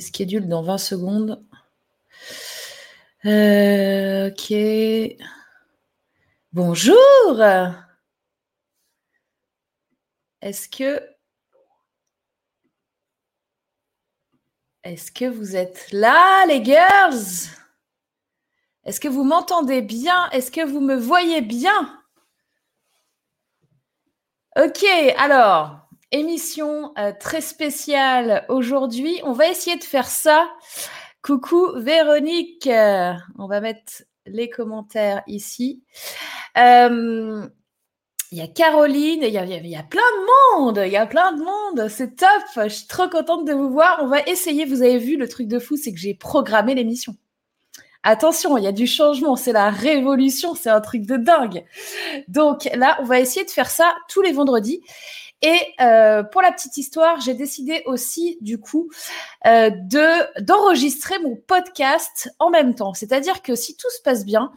Schedule dans 20 secondes. Euh, ok. Bonjour. Est-ce que Est-ce que vous êtes là, les girls? Est-ce que vous m'entendez bien? Est-ce que vous me voyez bien? Ok, alors, émission euh, très spéciale aujourd'hui. On va essayer de faire ça. Coucou Véronique. on va mettre les commentaires ici. Euh, il y a Caroline, il y il y a, plein de monde, il y a plein de monde, c'est top, je suis trop contente de vous voir. On va essayer, vous avez vu, le truc de fou, c'est que j'ai programmé l'émission. Attention, il y a du changement, c'est la révolution, c'est un truc de dingue. Donc là, on va essayer de faire ça tous les vendredis. Et euh, pour la petite histoire, j'ai décidé aussi du coup euh, de d'enregistrer mon podcast en même temps. C'est-à-dire que si tout se passe bien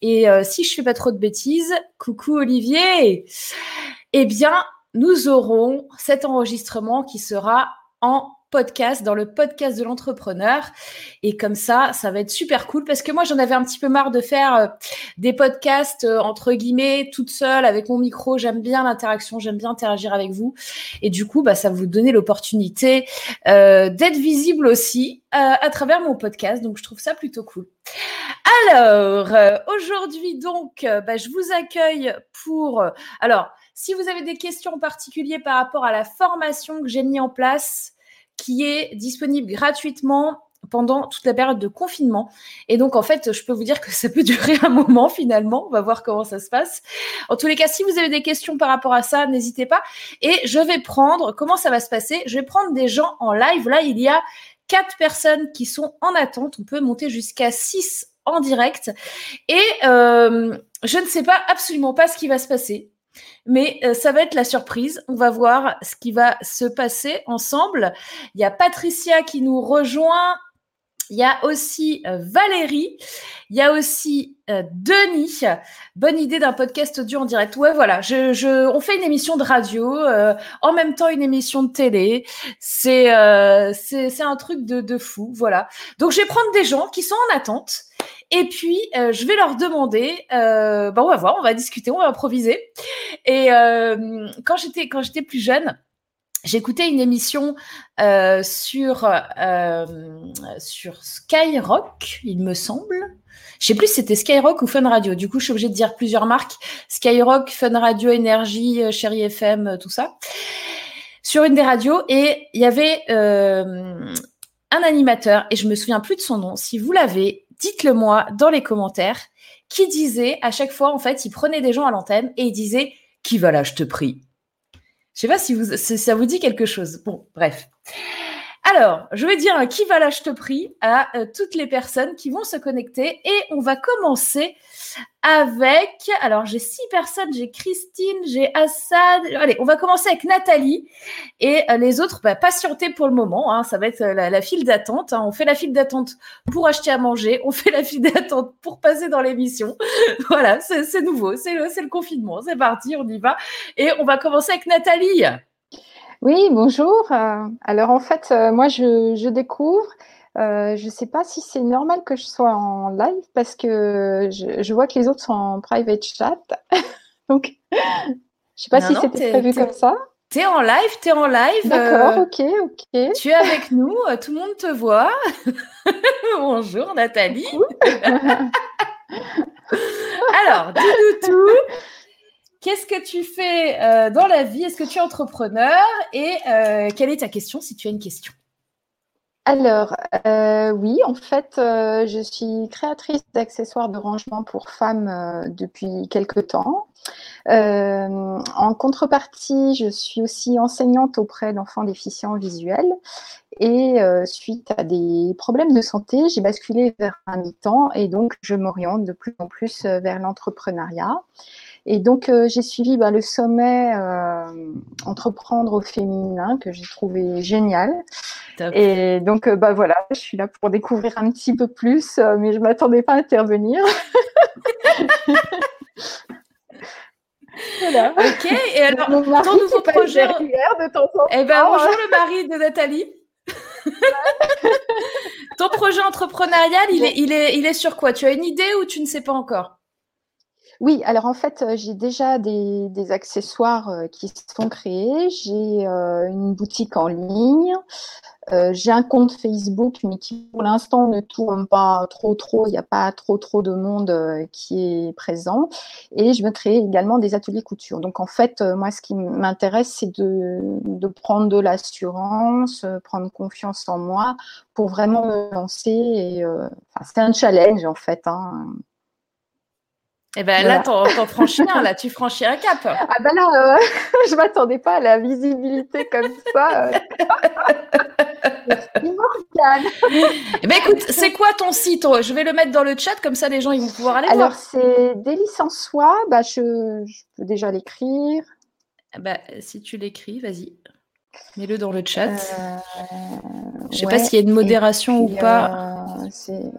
et euh, si je fais pas trop de bêtises, coucou Olivier, eh bien nous aurons cet enregistrement qui sera en podcast, dans le podcast de l'entrepreneur. Et comme ça, ça va être super cool parce que moi, j'en avais un petit peu marre de faire euh, des podcasts euh, entre guillemets toute seule avec mon micro. J'aime bien l'interaction, j'aime bien interagir avec vous. Et du coup, bah, ça vous donner l'opportunité euh, d'être visible aussi à travers mon podcast. Donc, je trouve ça plutôt cool. Alors, aujourd'hui, donc, bah, je vous accueille pour... alors, si vous avez des questions en particulier par rapport à la formation que j'ai mis en place, qui est disponible gratuitement pendant toute la période de confinement. Et donc, en fait, je peux vous dire que ça peut durer un moment finalement. On va voir comment ça se passe. En tous les cas, si vous avez des questions par rapport à ça, n'hésitez pas. Et je vais prendre, comment ça va se passer? Je vais prendre des gens en live. Là, il y a quatre personnes qui sont en attente. On peut monter jusqu'à six en direct. Et euh, je ne sais pas absolument pas ce qui va se passer. Mais euh, ça va être la surprise. On va voir ce qui va se passer ensemble. Il y a Patricia qui nous rejoint. Il y a aussi euh, Valérie. Il y a aussi euh, Denis. Bonne idée d'un podcast audio en direct. Ouais, voilà. On fait une émission de radio, en même temps une émission de télé. C'est c'est un truc de, de fou. Voilà. Donc, je vais prendre des gens qui sont en attente. Et puis, euh, je vais leur demander, euh, bah, on va voir, on va discuter, on va improviser. Et euh, quand j'étais quand j'étais plus jeune, j'écoutais une émission euh, sur euh, sur Skyrock, il me semble. Je sais plus si c'était Skyrock ou Fun Radio. Du coup, je suis obligée de dire plusieurs marques Skyrock, Fun Radio, Énergie, euh, Chérie FM, tout ça. Sur une des radios, et il y avait un animateur, et je me souviens plus de son nom. Si vous l'avez, dites-le moi dans les commentaires, qui disait à chaque fois, en fait, il prenait des gens à l'antenne et il disait Qui va là, je te prie Je sais pas si, ça vous dit quelque chose. Bon, bref. Alors, je vais dire qui va là, je te prie à euh, toutes les personnes qui vont se connecter et on va commencer avec. Alors, j'ai six personnes j'ai Christine, j'ai Assad. Allez, on va commencer avec Nathalie et euh, les autres, bah, patientez pour le moment. Hein, ça va être euh, la, file d'attente. Hein. On fait la file d'attente pour acheter à manger, on fait la file d'attente pour passer dans l'émission. voilà, c'est nouveau, c'est le, confinement. C'est parti, on y va. Et on va commencer avec Nathalie. Oui, bonjour. Euh, alors en fait, moi je, découvre. Euh, je ne sais pas si c'est normal que je sois en live parce que je, vois que les autres sont en private chat. Donc, je ne sais pas si c'était prévu comme ça. Tu es en live, tu es en live. D'accord, ok, ok. Tu es avec nous, tout le monde te voit. Bonjour Nathalie. Alors, dis-nous tout. Qu'est-ce que tu fais euh, dans la vie? Est-ce que tu es entrepreneur? Et euh, quelle est ta question si tu as une question? Alors, euh, oui, en fait, je suis créatrice d'accessoires de rangement pour femmes depuis quelque temps. en contrepartie, je suis aussi enseignante auprès d'enfants déficients visuels. Et suite à des problèmes de santé, j'ai basculé vers un mi-temps et donc je m'oriente de plus en plus vers l'entrepreneuriat. Et donc, euh, j'ai suivi bah, le sommet euh, Entreprendre au féminin que j'ai trouvé génial. Et donc, euh, bah, voilà, je suis là pour découvrir un petit peu plus, mais je ne m'attendais pas à intervenir. voilà. Ok, et alors, ton nouveau projet. De temps en temps. Eh ben, bonjour le mari de Nathalie. Ton projet entrepreneurial, il est, il, est, il est sur quoi? Tu as une idée ou tu ne sais pas encore? Oui, alors en fait, euh, j'ai déjà des, accessoires euh, qui sont créés. J'ai euh, une boutique en ligne. j'ai un compte Facebook, mais qui pour l'instant ne tourne pas trop trop. Il n'y a pas trop trop de monde qui est présent. Et je veux créer également des ateliers couture. Donc en fait, moi, ce qui m'intéresse, c'est de, prendre de l'assurance, prendre confiance en moi pour vraiment me lancer. C'est un challenge en fait. Hein. Eh ben là, t'en, franchis un, là, tu franchis un cap. Ah ben là, euh, je m'attendais pas à la visibilité comme ça. Euh. eh ben écoute, c'est quoi ton site Je vais le mettre dans le chat, comme ça les gens ils vont pouvoir aller Alors, voir. Alors c'est Délice en soi, bah, je, peux déjà l'écrire. Ben, si tu l'écris, vas-y. Mets-le dans le chat. Euh, je sais pas s'il y a une modération ou pas. c'est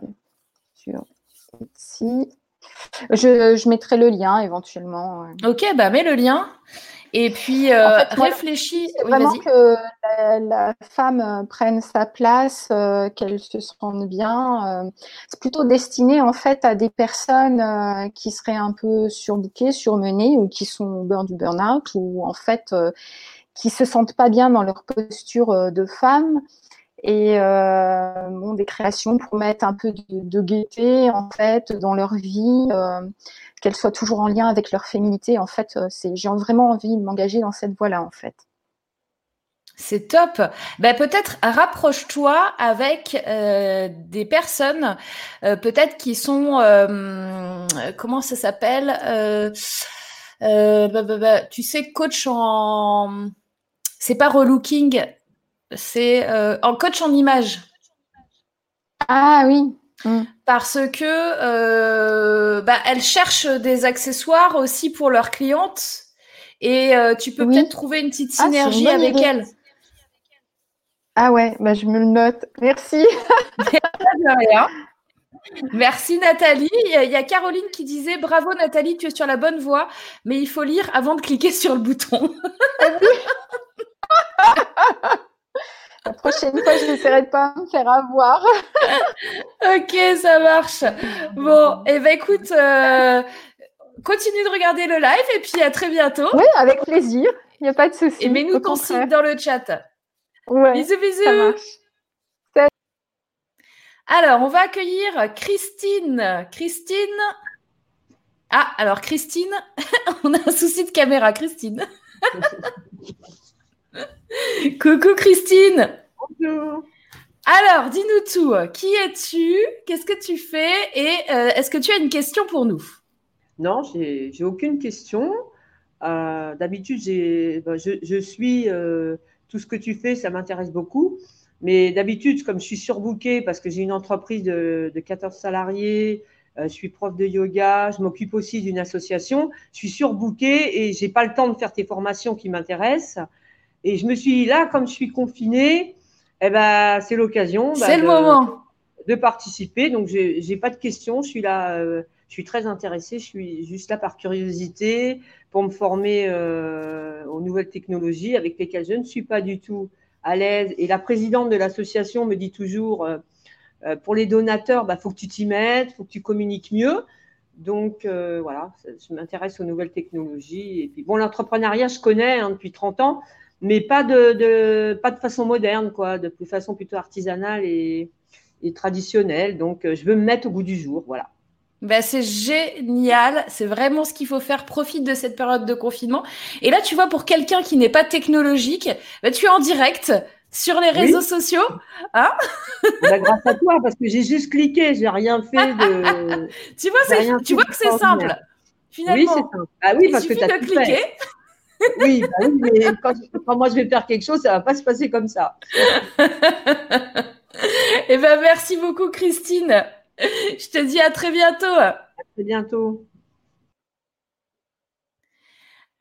sur ici. Je, mettrai le lien éventuellement. Ok, bah mets le lien. Et puis euh, réfléchis. vraiment que la, femme euh, prenne sa place, euh, qu'elle se sente bien. c'est plutôt destiné en fait à des personnes qui seraient un peu surbookées, surmenées ou qui sont au beurre du burn-out ou en fait qui se sentent pas bien dans leur posture de femme et euh, bon, des créations pour mettre un peu de, gaieté en fait dans leur vie, euh, qu'elles soient toujours en lien avec leur féminité. En fait, euh, c'est j'ai vraiment envie de m'engager dans cette voie-là en fait. C'est top. Ben, peut-être rapproche-toi avec des personnes, peut-être qui sont, comment ça s'appelle bah, bah, Tu sais, coach en, c'est pas relooking, c'est euh, en coach en image. Ah oui. Mm. Parce que euh, bah, elles cherchent des accessoires aussi pour leurs clientes et euh, tu peux peut-être trouver une petite ah, synergie avec elles. Ah ouais, bah, je me le note. Merci. Merci Nathalie. Il y a Caroline qui disait Bravo Nathalie, tu es sur la bonne voie, mais il faut lire avant de cliquer sur le bouton. La prochaine fois, je n'essaierai de pas me faire avoir. ok, ça marche. Bon, et eh ben écoute, euh, continue de regarder le live et puis à très bientôt. Oui, avec plaisir. Il n'y a pas de souci. Et mets-nous ton site dans le chat. Ouais, bisous, bisous. Ça marche. Alors, on va accueillir Christine. Christine. Ah, alors Christine, on a un souci de caméra, Christine. Coucou Christine. Bonjour. Alors, dis-nous tout. Qui es-tu? Qu'est-ce que tu fais? Et euh, est-ce que tu as une question pour nous? Non, j'ai aucune question. Euh, d'habitude, ben, je, suis euh, tout ce que tu fais, ça m'intéresse beaucoup. Mais d'habitude, comme je suis surbookée parce que j'ai une entreprise de, de 14 salariés, je suis prof de yoga, je m'occupe aussi d'une association, je suis surbookée et j'ai pas le temps de faire tes formations qui m'intéressent. Et je me suis dit, là, comme je suis confinée, eh ben, c'est l'occasion. Bah, c'est le moment. De participer. Donc, je n'ai pas de questions. Je suis là, euh, je suis très intéressée. Je suis juste là par curiosité pour me former euh, aux nouvelles technologies avec lesquelles je ne suis pas du tout à l'aise. Et la présidente de l'association me dit toujours, euh, pour les donateurs, il bah, faut que tu t'y mettes, faut que tu communiques mieux. Donc voilà, je m'intéresse aux nouvelles technologies. Et puis bon, l'entrepreneuriat, je connais hein, depuis 30 ans, mais pas de, pas de façon moderne, quoi, de, façon plutôt artisanale et, traditionnelle. Donc, euh, je veux me mettre au goût du jour, voilà. Ben, c'est génial, c'est vraiment ce qu'il faut faire. Profite de cette période de confinement. Et là, tu vois, pour quelqu'un qui n'est pas technologique, ben, tu es en direct sur les réseaux sociaux. Hein? Ben, grâce à toi, parce que j'ai juste cliqué, j'ai rien fait de. tu vois, tu vois que c'est simple. Finalement, oui, c'est simple. Ah oui, parce que tu as cliqué. Oui, bah oui mais quand, moi je vais faire quelque chose, ça va pas se passer comme ça. eh ben, merci beaucoup, Christine. Je te dis à très bientôt. À très bientôt.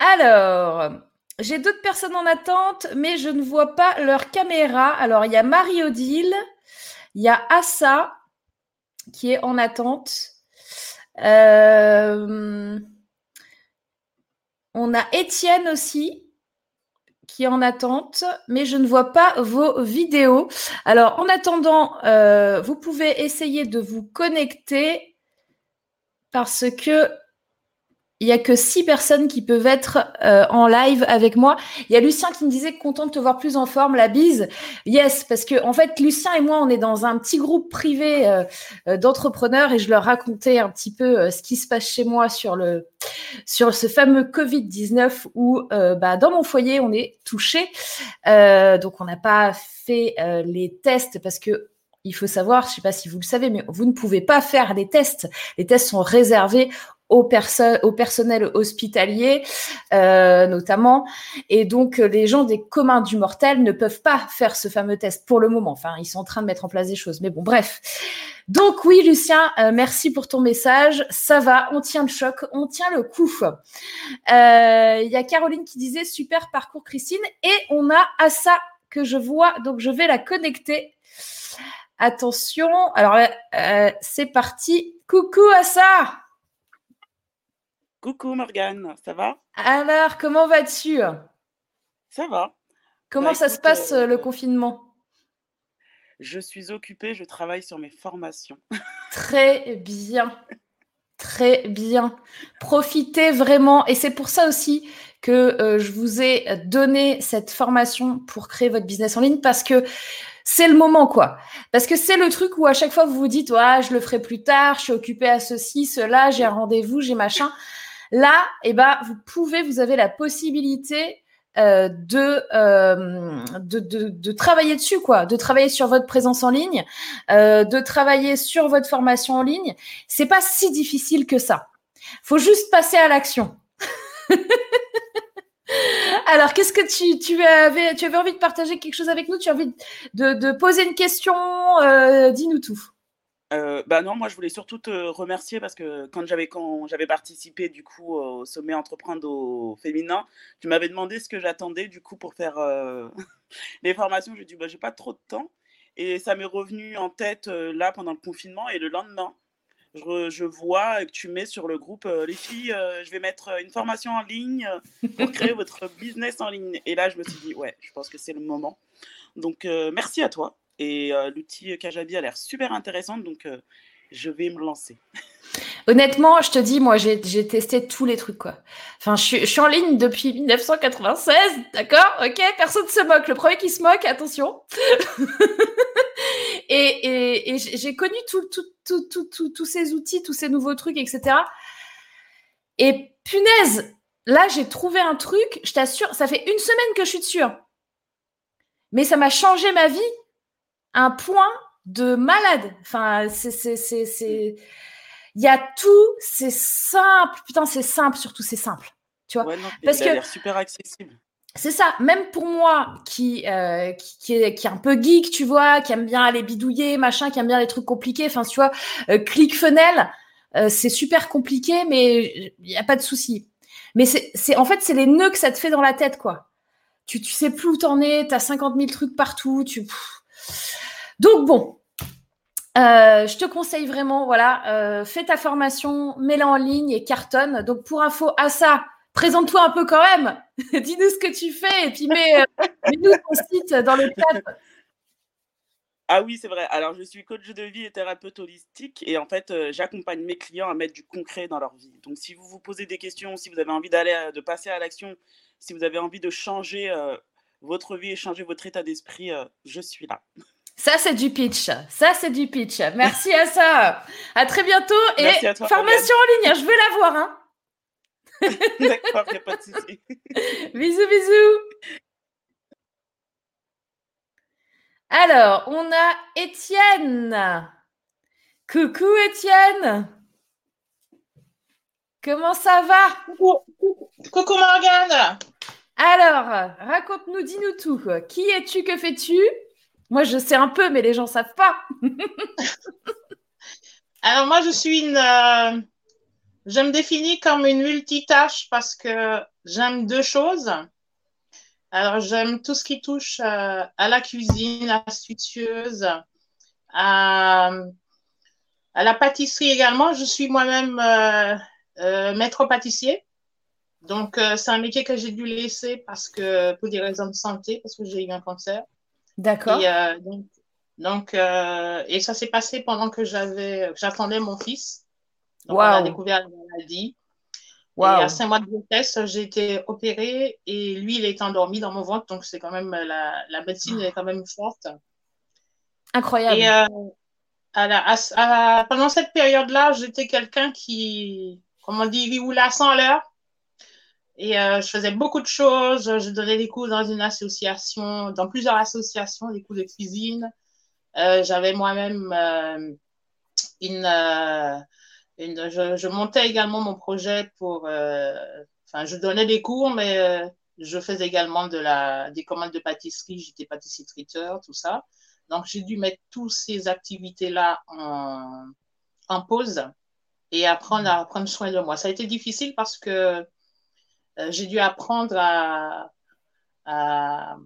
Alors, j'ai d'autres personnes en attente, mais je ne vois pas leur caméra. Alors, il y a Marie-Odile, il y a Assa qui est en attente. Euh... On a Étienne aussi, qui est en attente, mais je ne vois pas vos vidéos. Alors, en attendant, euh, vous pouvez essayer de vous connecter parce que il n'y a que six personnes qui peuvent être euh, en live avec moi. Il y a Lucien qui me disait content de te voir plus en forme, la bise. Yes, parce que en fait, Lucien et moi, on est dans un petit groupe privé euh, euh, d'entrepreneurs et je leur racontais un petit peu ce qui se passe chez moi sur le sur ce fameux Covid 19 où bah, dans mon foyer on est touché. donc on n'a pas fait les tests parce que il faut savoir, je ne sais pas si vous le savez, mais vous ne pouvez pas faire les tests. Les tests sont réservés au personnel hospitalier euh, notamment. Et donc, les gens des communs du mortel ne peuvent pas faire ce fameux test pour le moment. Enfin, ils sont en train de mettre en place des choses. Mais bon, bref. Donc oui, Lucien, euh, merci pour ton message. Ça va, on tient le choc, on tient le coup. Euh, Il y a Caroline qui disait super parcours Christine. Et on a Assa que je vois, donc je vais la connecter. Attention, alors euh, c'est parti. Coucou Assa Coucou Morgane, ça va? Alors, comment vas-tu? Ça va. Comment bah, ça se passe euh, le confinement? Je suis occupée, je travaille sur mes formations. Très bien. Très bien. Profitez vraiment. Et c'est pour ça aussi que euh, je vous ai donné cette formation pour créer votre business en ligne parce que c'est le moment, quoi. Parce que c'est le truc où à chaque fois vous vous dites, ouais, je le ferai plus tard, je suis occupée à ceci, cela, j'ai un rendez-vous, j'ai machin. Là, eh ben, vous pouvez, vous avez la possibilité euh, euh, de, de, travailler dessus, quoi, de travailler sur votre présence en ligne, euh, de travailler sur votre formation en ligne. C'est pas si difficile que ça. Faut juste passer à l'action. Alors, qu'est-ce que tu, tu, avais, tu avais envie de partager quelque chose avec nous? Tu as envie de, de poser une question? Dis-nous tout. Euh, bah non, moi je voulais surtout te remercier parce que quand j'avais quand j'avais participé du coup au sommet entreprendre au féminin, tu m'avais demandé ce que j'attendais du coup pour faire euh, les formations. J'ai dit bah j'ai pas trop de temps et ça m'est revenu en tête euh, là pendant le confinement et le lendemain, je, je vois que tu mets sur le groupe les filles, je vais mettre une formation en ligne pour créer votre business en ligne. Et là je me suis dit ouais, je pense que c'est le moment. Donc merci à toi. Et euh, l'outil Kajabi a l'air super intéressant, donc euh, je vais me lancer. Honnêtement, je te dis, moi, j'ai testé tous les trucs, quoi. Enfin, je suis, en ligne depuis 1996, d'accord? Ok, personne ne se moque. Le premier qui se moque, attention. et, j'ai connu tous ces outils, tous ces nouveaux trucs, etc. Et punaise, là, j'ai trouvé un truc, je t'assure, ça fait une semaine que je suis dessus. Hein. Mais ça m'a changé ma vie un point de malade. Enfin, c'est, c'est, il y a tout, c'est simple. Putain, c'est simple, surtout, c'est simple. Tu vois? Parce que super accessible. C'est ça, même pour moi qui, euh, qui, est, qui, est, un peu geek, tu vois, qui aime bien aller bidouiller, machin, qui aime bien les trucs compliqués, enfin, tu vois, euh, ClickFunnels, euh, c'est super compliqué, mais il n'y a pas de souci. Mais c'est, en fait, c'est les nœuds que ça te fait dans la tête, quoi. Tu, tu sais plus où t'en es, t'as 50 000 trucs partout, tu. Donc bon, euh, je te conseille vraiment, voilà, euh, fais ta formation, mets-la en ligne et cartonne. Donc pour info, à ça, présente-toi un peu quand même. Dis-nous ce que tu fais et puis mets, euh, nous ton site dans le chat. Ah oui, c'est vrai. Alors, je suis coach de vie et thérapeute holistique et en fait, j'accompagne mes clients à mettre du concret dans leur vie. Donc, si vous vous posez des questions, si vous avez envie d'aller, de passer à l'action, si vous avez envie de changer votre vie et changer votre état d'esprit, je suis là. Ça, c'est du pitch. Ça, c'est du pitch. Merci à ça. À très bientôt. et formation en ligne, je veux la voir. Hein. D'accord, il n'y a pas de souci. bisous, bisous. Alors, on a Étienne. Coucou Étienne. Comment ça va? Coucou, coucou Morgane. Alors, raconte-nous, dis-nous tout. Qui es-tu? Que fais-tu? Moi, je sais un peu, mais les gens ne savent pas. Alors, moi, je suis une. Euh, je me définis comme une multitâche parce que j'aime deux choses. Alors, j'aime tout ce qui touche euh, à la cuisine, à, à la pâtisserie également. Je suis moi-même euh, maître pâtissier. Donc, euh, c'est un métier que j'ai dû laisser parce que, pour des raisons de santé, parce que j'ai eu un cancer. D'accord. Et, euh, donc, donc euh, et ça s'est passé pendant que j'avais, j'attendais mon fils. Donc, on a découvert la maladie. Et Waouh. à cinq mois de grossesse, j'ai été opérée et lui, il est endormi dans mon ventre. Donc, c'est quand même, la, la médecine est quand même forte. Incroyable. Et euh, à la- à- à- pendant cette période-là, j'étais quelqu'un qui, comment on dit, il roulait à 100 à l'heure. Et euh, je faisais beaucoup de choses. Je donnais des cours dans une association, dans plusieurs associations, des cours de cuisine. Euh, J'avais moi-même euh, une, euh, une je, montais également mon projet pour, euh, enfin, je donnais des cours, mais euh, je faisais également de la, des commandes de pâtisserie. J'étais pâtissier traiteur, tout ça. Donc, j'ai dû mettre toutes ces activités-là en, en pause et apprendre à prendre soin de moi. Ça a été difficile parce que j'ai dû apprendre à, à,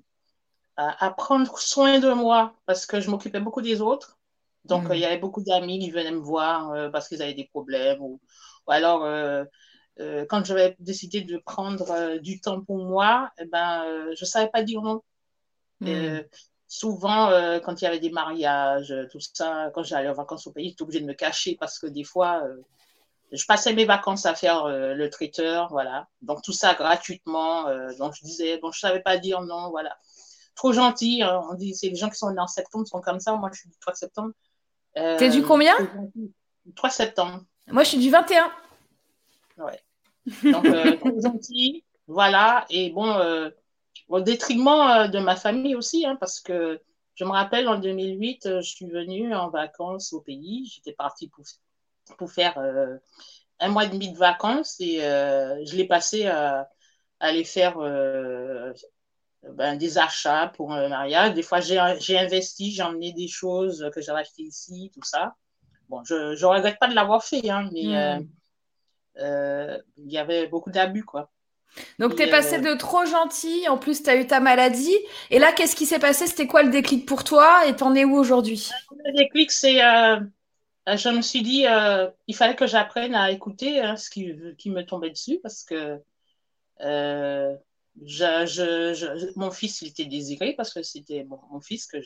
à, à prendre soin de moi parce que je m'occupais beaucoup des autres. Donc, Mm. euh, il y avait beaucoup d'amis qui venaient me voir euh, parce qu'ils avaient des problèmes ou, ou alors, euh, euh, quand j'avais décidé de prendre euh, du temps pour moi, eh ben, euh, je ne savais pas dire non. Mm. Euh, souvent, euh, quand il y avait des mariages, euh, tout ça, quand j'allais en vacances au pays, j'étais obligée de me cacher parce que des fois, euh, je passais mes vacances à faire euh, le traiteur, voilà. Donc tout ça gratuitement. euh, donc je disais, bon, je savais pas dire non, voilà. Trop gentil. hein, on dit, c'est les gens qui sont nés en septembre sont comme ça. Moi, je suis du 3 septembre. Euh, T'es du combien trop gentil. Du 3 septembre. Moi, je suis du 21. Donc, euh, trop gentil. Voilà. Et bon, au détriment de ma famille aussi, hein, parce que je me rappelle en 2008, euh, je suis venue en vacances au pays. J'étais partie pour, pour faire euh, un mois et demi de vacances et euh, je l'ai passé à, aller faire euh, ben, des achats pour un mariage. Des fois, j'ai j'ai investi, j'ai emmené des choses que j'avais achetées ici, tout ça. Bon, je ne regrette pas de l'avoir fait, hein, mais Mm. euh, euh, il y avait beaucoup d'abus, quoi. Donc, Et, t'es passé de trop gentil, en plus, t'as eu ta maladie. Et là, qu'est-ce qui s'est passé? C'était quoi le déclic pour toi? Et t'en es où aujourd'hui? Le déclic, c'est, euh, je me suis dit, euh, il fallait que j'apprenne à écouter hein, ce qui, qui me tombait dessus parce que euh, je, je, je- mon fils, il était désiré parce que c'était mon, mon fils, que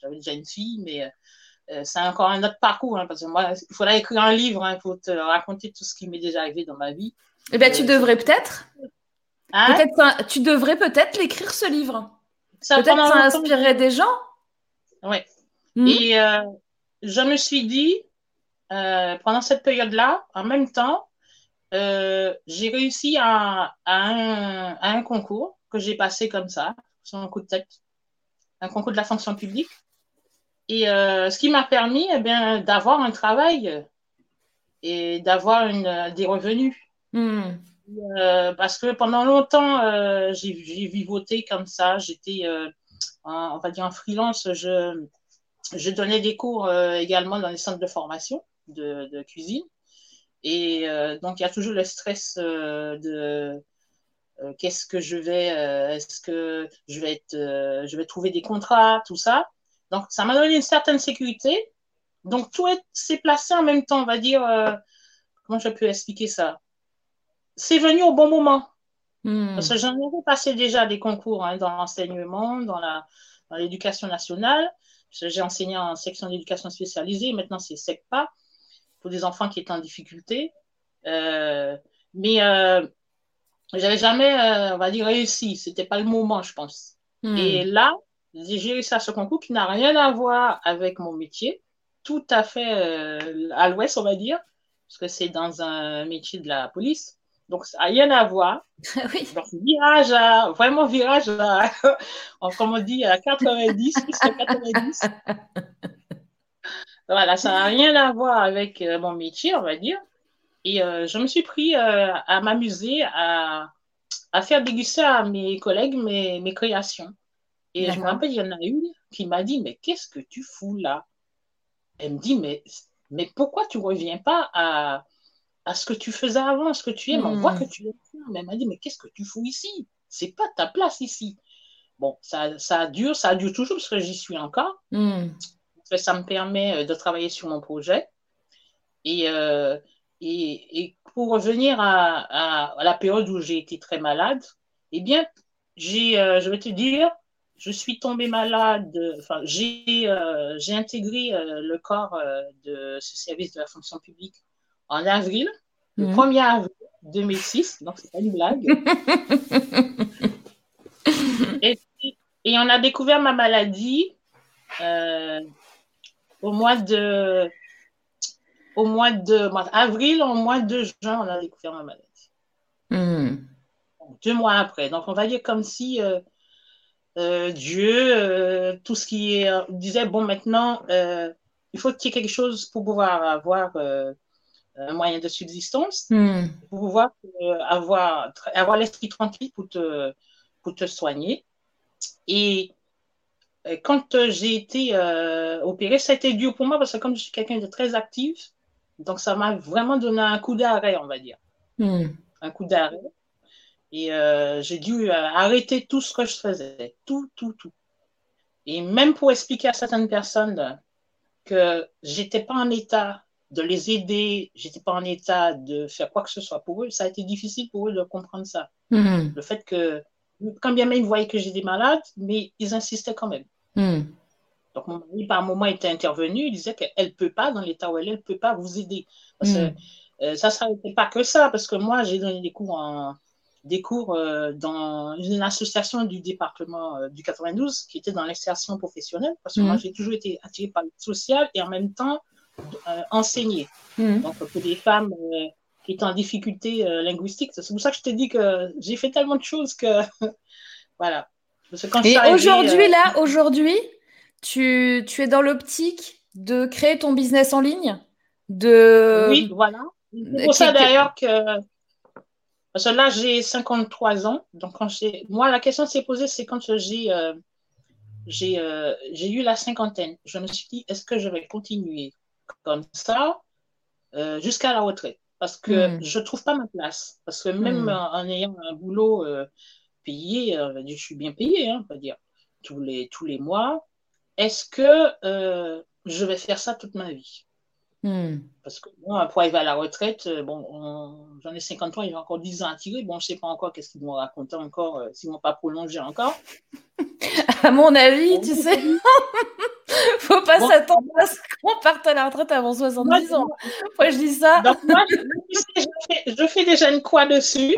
j'avais déjà une fille, mais euh, c'est encore un autre parcours hein, parce que moi, il faudrait écrire un livre, hein, il faut te raconter tout ce qui m'est déjà arrivé dans ma vie. Eh ben, tu Euh, devrais peut-être. Hein? Ça- tu devrais peut-être l'écrire ce livre. Ça, Peut-être ça inspirerait des gens. Ouais. Hmm. Et euh, je me suis dit, euh, pendant cette période-là, en même temps, euh, j'ai réussi à, à un, à un concours que j'ai passé comme ça, sur un coup de tête, un concours de la fonction publique. Et euh, ce qui m'a permis eh bien, d'avoir un travail et d'avoir une- des revenus. Hmm. Parce que pendant longtemps, j'ai j'ai vivoté comme ça. J'étais, en- on va dire, en freelance. Je, je donnais des cours également dans les centres de formation de, de cuisine. Et euh, donc, il y a toujours le stress euh, de euh, qu'est-ce que je vais, est-ce que je vais, être, je vais trouver des contrats, tout ça. Donc, ça m'a donné une certaine sécurité. Donc, tout est- s'est placé en même temps, on va dire, comment je peux expliquer ça? C'est venu au bon moment. Hmm. Parce que j'en avais passé déjà des concours hein, dans l'enseignement, dans la dans l'éducation nationale. J'ai enseigné en section d'éducation spécialisée, maintenant c'est SECPA, pour des enfants qui étaient en difficulté. Euh, mais euh, j'avais jamais, euh, on va dire, réussi. C'était pas le moment, je pense. Hmm. Et là, j'ai réussi à ce concours qui n'a rien à voir avec mon métier, tout à fait euh, à l'ouest, on va dire, parce que c'est dans un métier de la police. Donc, ça n'a rien à voir. oui. Donc, virage à, vraiment virage à, comme on dit, à 90, plus que 90. Voilà, ça n'a rien à voir avec euh, mon métier, on va dire. Et euh, je me suis pris euh, à m'amuser, à, à faire déguster à mes collègues mes, mes créations. Et je me rappelle, il y en a une qui m'a dit, mais qu'est-ce que tu fous là? Elle me dit, mais, mais pourquoi tu reviens pas à, à ce que tu faisais avant, ce que tu aimes? On Hmm. voit que tu aimes. Mais elle m'a dit, mais qu'est-ce que tu fous ici? C'est pas ta place ici. Bon, ça, ça dure, ça dure toujours parce que j'y suis encore. Hmm. Ça, ça me permet euh, de travailler sur mon projet. Et euh, et, pour revenir à, la période où j'ai été très malade, eh bien, j'ai, je vais te dire, je suis tombée malade, enfin, j'ai, intégré le corps de ce service de la fonction publique en avril, le 1er mhm. avril 2006, donc c'est pas une blague. et, et, on a découvert ma maladie euh, au mois de au mois de avril, au mois de juin, on a découvert ma maladie. Mhm. Deux mois après. Donc on va dire comme si euh, euh, Dieu, tout ce qui est, disait bon maintenant, il faut qu'il y ait quelque chose pour pouvoir avoir un moyen de subsistance hmm. pour pouvoir euh, avoir, avoir l'esprit tranquille pour te, pour te soigner. Et euh, quand euh, j'ai été opérée, ça a été dur pour moi parce que comme je suis quelqu'un de très actif, donc ça m'a vraiment donné un coup d'arrêt, on va dire. Hmm. Un coup d'arrêt. Et j'ai dû arrêter tout ce que je faisais. Tout, tout, tout. Et même pour expliquer à certaines personnes que j'étais pas en état de les aider, j'étais pas en état de faire quoi que ce soit pour eux, ça a été difficile pour eux de comprendre ça. Mm-hmm. Le fait que, quand bien même ils voyaient que j'étais malade, mais ils insistaient quand même. Mm. Donc mon mari, par moment, était intervenu, il disait qu'elle ne peut pas, dans l'état où elle est, elle ne peut pas vous aider. Parce que mm. euh, ça ne s'arrêtait pas que ça, parce que moi, j'ai donné des cours en, des cours euh, dans une association du département euh, du 92 qui était dans l'insertion professionnelle, parce que moi, mm. j'ai toujours été attirée par le social et en même temps. Hmm. Donc, pour des femmes qui en difficulté euh, linguistique. C'est pour ça que je te dis que j'ai fait tellement de choses que. voilà. Et aujourd'hui, là, aujourd'hui, tu, tu es dans l'optique de créer ton business en ligne de... Oui, voilà. C'est pour ça d'ailleurs que. Parce que là, j'ai 53 ans. Donc, quand moi, la question s'est posée, c'est quand j'ai j'ai eu la cinquantaine. Je me suis dit, est-ce que je vais continuer comme ça euh, jusqu'à la retraite? Parce que hmm. je ne trouve pas ma place. Parce que même hmm. en, ayant un boulot euh, payé, euh, je suis bien payé, hein, on va dire, tous les, tous les mois, est-ce que je vais faire ça toute ma vie? Hmm. Parce que moi, pour arriver à la retraite, bon, j'en ai 50 ans, il y a encore 10 ans à tirer. Bon, je ne sais pas encore qu'est-ce qu'ils vont raconter encore, s'ils ne vont pas prolonger encore. à mon avis, tu sais. Faut pas s'attendre à ce qu'on parte à la retraite avant 70 ans. Moi, je dis ça. Donc, moi, je, fais, déjà une croix dessus,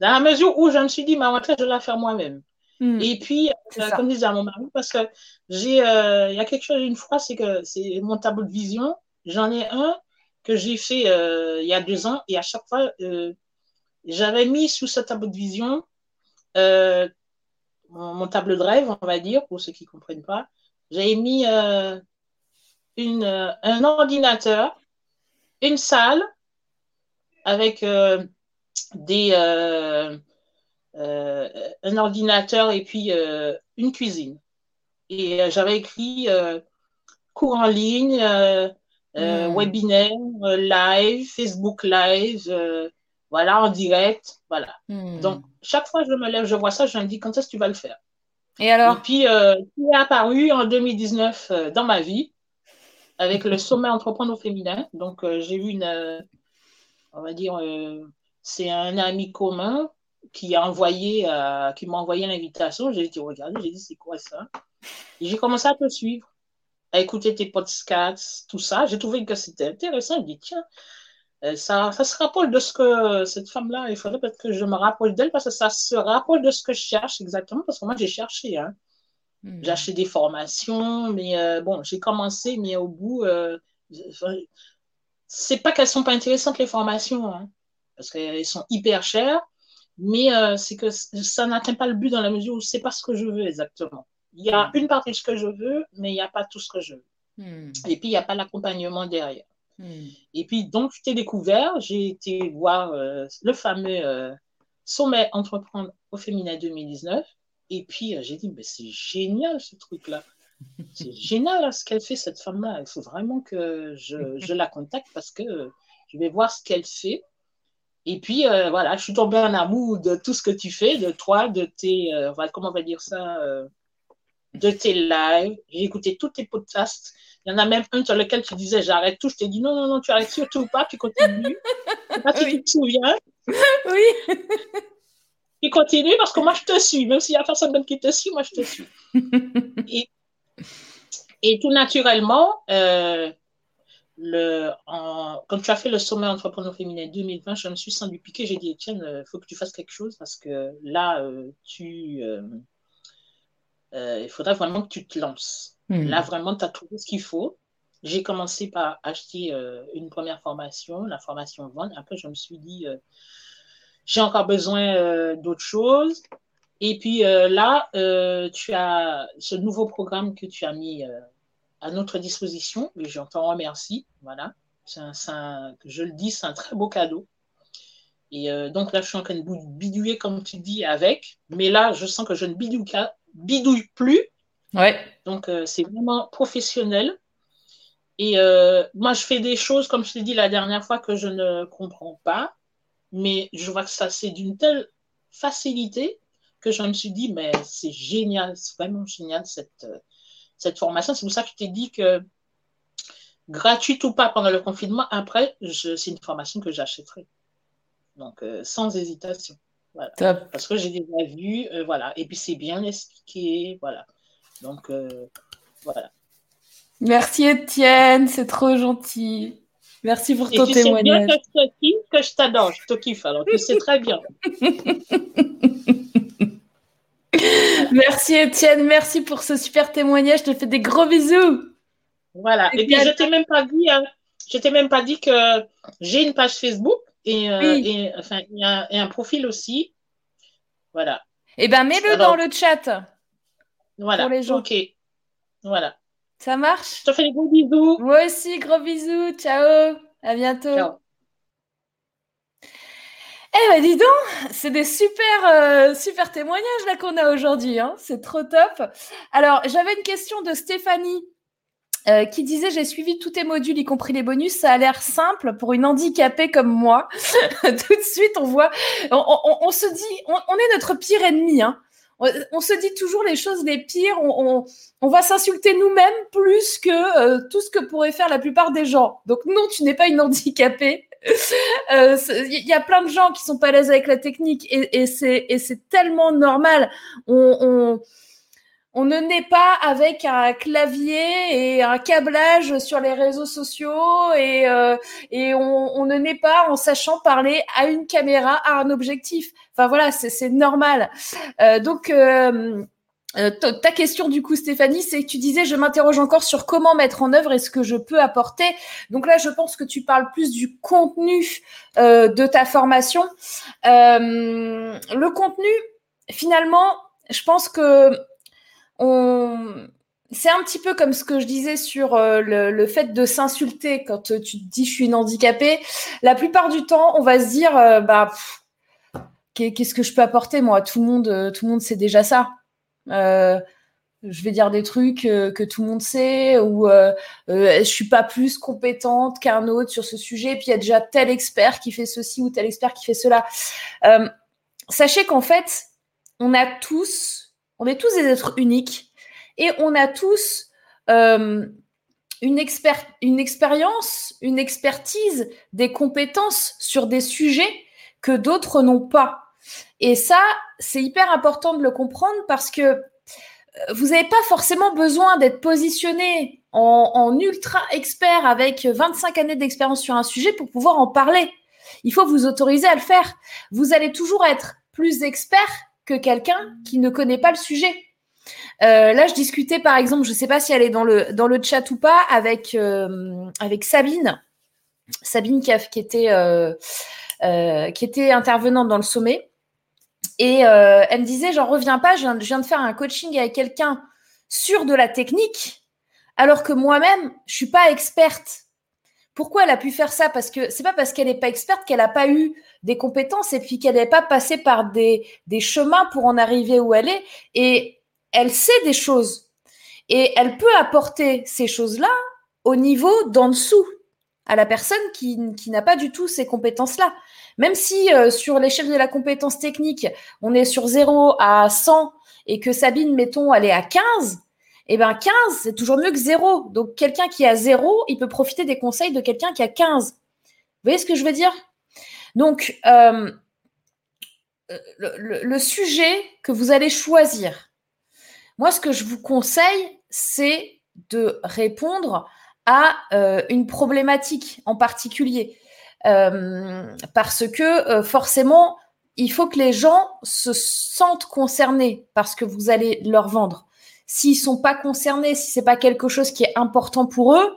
dans la mesure où je me suis dit, ma retraite, je vais la faire moi-même. Hmm. Et puis, euh, comme disait mon mari, parce que j'ai, euh, il y a quelque chose une fois, c'est que c'est mon tableau de vision. J'en ai un que j'ai fait euh, il y a deux ans, et à chaque fois, j'avais mis sous ce tableau de vision mon, tableau de rêve, on va dire, pour ceux qui ne comprennent pas. J'ai mis euh, une, euh, un ordinateur, une salle avec euh, des, un ordinateur et puis une cuisine. Et j'avais écrit cours en ligne, hmm. webinaire, live, Facebook live, voilà, en direct, voilà. Hmm. Donc, chaque fois que je me lève, je vois ça, je me dis, quand est-ce que tu vas le faire? Et alors? Et puis, euh, il est apparu en 2019 euh, dans ma vie avec le sommet entreprendre au féminin. Donc, euh, j'ai eu une, on va dire, c'est un ami commun qui a envoyé, qui m'a envoyé l'invitation. J'ai été regarder, j'ai dit, c'est quoi ça? Et j'ai commencé à te suivre, à écouter tes podcasts, tout ça. J'ai trouvé que c'était intéressant. J'ai dit, tiens, euh, ça, ça, se rapproche de ce que cette femme-là, il faudrait peut-être que je me rapproche d'elle parce que ça se rapproche de ce que je cherche exactement. Parce que moi, j'ai cherché. Hein. Hmm. J'ai acheté des formations, mais euh, bon, j'ai commencé, mais au bout, euh, c'est pas qu'elles sont pas intéressantes les formations, hein, parce qu'elles sont hyper chères, mais c'est que ça n'atteint pas le but dans la mesure où c'est pas ce que je veux exactement. Il y a hmm. une partie de ce que je veux, mais il n'y a pas tout ce que je veux. Hmm. Et puis, il n'y a pas l'accompagnement derrière. Hmm. Et puis, donc, je t'ai découvert, j'ai été voir euh, le fameux euh, sommet Entreprendre au féminin 2019. Et puis, euh, j'ai dit, mais c'est génial ce truc-là. C'est génial ce qu'elle fait, cette femme-là. Il faut vraiment que je, je, la contacte parce que je vais voir ce qu'elle fait. Et puis, voilà, je suis tombée en amour de tout ce que tu fais, de toi, de tes, comment on va dire ça, de tes lives. J'ai écouté tous tes podcasts Il y en a même un sur lequel tu disais j'arrête tout. Je t'ai dit non, non, non, tu arrêtes surtout pas, tu continues. Je sais pas si tu te souviens. Oui. Tu continues parce que moi je te suis. Même s'il y a personne qui te suit, moi je te suis. et, et tout naturellement, euh, le, en, quand tu as fait le sommet entrepreneur féminin 2020, je me suis senti piquer. J'ai dit, Etienne, il euh, faut que tu fasses quelque chose parce que là, euh, tu, il faudra vraiment que tu te lances. Hmm. Là, vraiment, tu as trouvé ce qu'il faut. J'ai commencé par acheter une première formation, la formation vente. Après, je me suis dit, j'ai encore besoin d'autres choses. Et puis là, tu as ce nouveau programme que tu as mis à notre disposition et je t'en remercie. Voilà, c'est un, je le dis, c'est un très beau cadeau. Et euh, donc là, je suis en train de bidouiller, comme tu dis, avec. Mais là, je sens que je ne bidouille, bidouille plus. Ouais. Donc, euh, c'est vraiment professionnel. Et euh, moi, je fais des choses, comme je t'ai dit la dernière fois, que je ne comprends pas. Mais je vois que ça, c'est d'une telle facilité que je me suis dit, mais c'est génial, c'est vraiment génial cette, cette formation. C'est pour ça que je t'ai dit que gratuite ou pas pendant le confinement, après, c'est une formation que j'achèterai. Donc, euh, sans hésitation. Parce que j'ai déjà vu, euh, voilà. Et puis, c'est bien expliqué, voilà. Donc, euh, voilà. Merci Étienne, c'est trop gentil. Merci pour ton Et tu témoignage. Sais bien que je te kiffe, que je t'adore, je te kiffe. Alors, tu sais très bien. Merci Étienne, merci pour ce super témoignage. Je te fais des gros bisous. Voilà. Et, puis je t'ai même pas dit, hein, je t'ai même pas dit que j'ai une page Facebook et, euh, enfin, un, profil aussi. Voilà. Eh ben mets-le dans le chat. Voilà. Pour les gens. Ok. Voilà. Ça marche? Je te fais des gros bisous. Moi aussi, gros bisous. Ciao. À bientôt. Ciao. Eh ben dis donc, c'est des super, euh, super témoignages là qu'on a aujourd'hui. Hein. C'est trop top. Alors, j'avais une question de Stéphanie euh, qui disait j'ai suivi tous tes modules, y compris les bonus. Ça a l'air simple pour une handicapée comme moi. Tout de suite, on voit, on, se dit, on, est notre pire ennemi. Hein. On, se dit toujours les choses les pires. On, va s'insulter nous-mêmes plus que euh, tout ce que pourraient faire la plupart des gens. Donc non, tu n'es pas une handicapée. Il euh, y a plein de gens qui sont pas à l'aise avec la technique et, et c'est tellement normal. On, on, ne naît pas avec un clavier et un câblage sur les réseaux sociaux et, euh, et on, on, ne naît pas en sachant parler à une caméra, à un objectif. Enfin voilà, c'est normal. Euh, donc euh, euh, ta question du coup, Stéphanie, c'est que tu disais, je m'interroge encore sur comment mettre en œuvre et ce que je peux apporter. Donc là, je pense que tu parles plus du contenu euh, de ta formation. Euh, le contenu, finalement, je pense que c'est un petit peu comme ce que je disais sur le, le, fait de s'insulter quand tu te dis je suis une handicapée. La plupart du temps, on va se dire, bah, qu'est-ce que je peux apporter moi? Tout le monde, tout le monde sait déjà ça. Euh, je vais dire des trucs euh, que tout le monde sait ou euh, euh, je suis pas plus compétente qu'un autre sur ce sujet. Puis il y a déjà tel expert qui fait ceci ou tel expert qui fait cela. sachez qu'en fait, on a tous, on est tous des êtres uniques et on a tous une, une expérience, une expertise, des compétences sur des sujets que d'autres n'ont pas. Et ça, c'est hyper important de le comprendre parce que euh, vous n'avez pas forcément besoin d'être positionné en, ultra expert avec 25 années d'expérience sur un sujet pour pouvoir en parler. Il faut vous autoriser à le faire. Vous allez toujours être plus expert que quelqu'un qui ne connaît pas le sujet. Euh, là, je discutais par exemple, je ne sais pas si elle est dans le, dans le chat ou pas, avec, euh, avec Sabine. Sabine qui, était, qui était intervenante dans le sommet. Et euh, elle me disait, j'en reviens pas, je viens, de faire un coaching avec quelqu'un sur de la technique, alors que moi-même, je suis pas experte. Pourquoi elle a pu faire ça? Parce que c'est pas parce qu'elle n'est pas experte qu'elle n'a pas eu des compétences et puis qu'elle n'est pas passée par des, chemins pour en arriver où elle est. Et elle sait des choses. Et elle peut apporter ces choses-là au niveau d'en dessous, à la personne qui, qui n'a pas du tout ces compétences-là. Même si euh, sur l'échelle de la compétence technique, on est sur 0 à 100 et que Sabine, mettons, elle est à 15, eh ben 15, c'est toujours mieux que 0. Donc quelqu'un qui a 0, il peut profiter des conseils de quelqu'un qui a 15. Vous voyez ce que je veux dire? Donc, euh, le, sujet que vous allez choisir, moi, ce que je vous conseille, c'est de répondre à euh, une problématique en particulier. Euh, parce que forcément, il faut que les gens se sentent concernés par ce que vous allez leur vendre. S'ils sont pas concernés, si c'est pas quelque chose qui est important pour eux,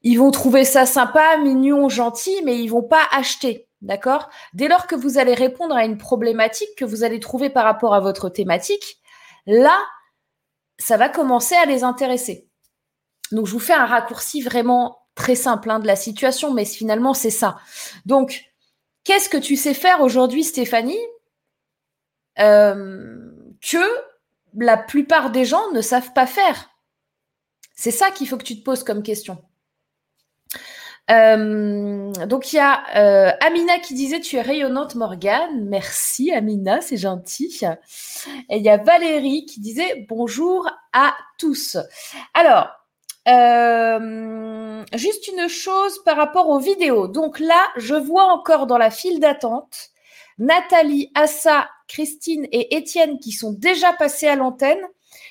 ils vont trouver ça sympa, mignon, gentil, mais ils vont pas acheter. D'accord? Dès lors que vous allez répondre à une problématique que vous allez trouver par rapport à votre thématique, là, ça va commencer à les intéresser. Donc, je vous fais un raccourci vraiment très simple hein, de la situation, mais finalement, c'est ça. Donc, qu'est-ce que tu sais faire aujourd'hui, Stéphanie, euh, que la plupart des gens ne savent pas faire C'est ça qu'il faut que tu te poses comme question. Euh, donc il y a euh, Amina qui disait tu es rayonnante Morgane. Merci Amina, c'est gentil. Et il y a Valérie qui disait bonjour à tous. Alors, euh, juste une chose par rapport aux vidéos. Donc là, je vois encore dans la file d'attente Nathalie, Assa, Christine et Étienne qui sont déjà passés à l'antenne.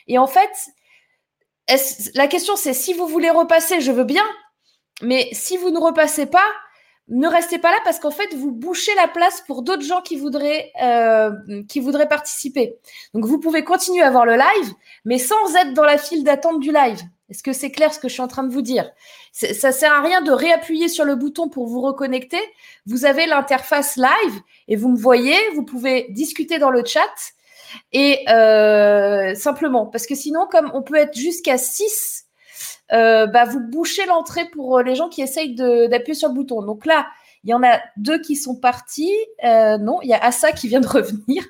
Et en fait, la question c'est si vous voulez repasser, je veux bien. Mais si vous ne repassez pas, ne restez pas là parce qu'en fait, vous bouchez la place pour d'autres gens qui voudraient, euh, qui voudraient participer. Donc, vous pouvez continuer à voir le live, mais sans être dans la file d'attente du live. Est-ce que c'est clair ce que je suis en train de vous dire? Ça sert à rien de réappuyer sur le bouton pour vous reconnecter. Vous avez l'interface live et vous me voyez. Vous pouvez discuter dans le chat et euh, simplement parce que sinon, comme on peut être jusqu'à 6, euh, bah, vous bouchez l'entrée pour les gens qui essayent d'appuyer sur le bouton. Donc là, il y en a deux qui sont partis. Euh, non, il y a Assa qui vient de revenir.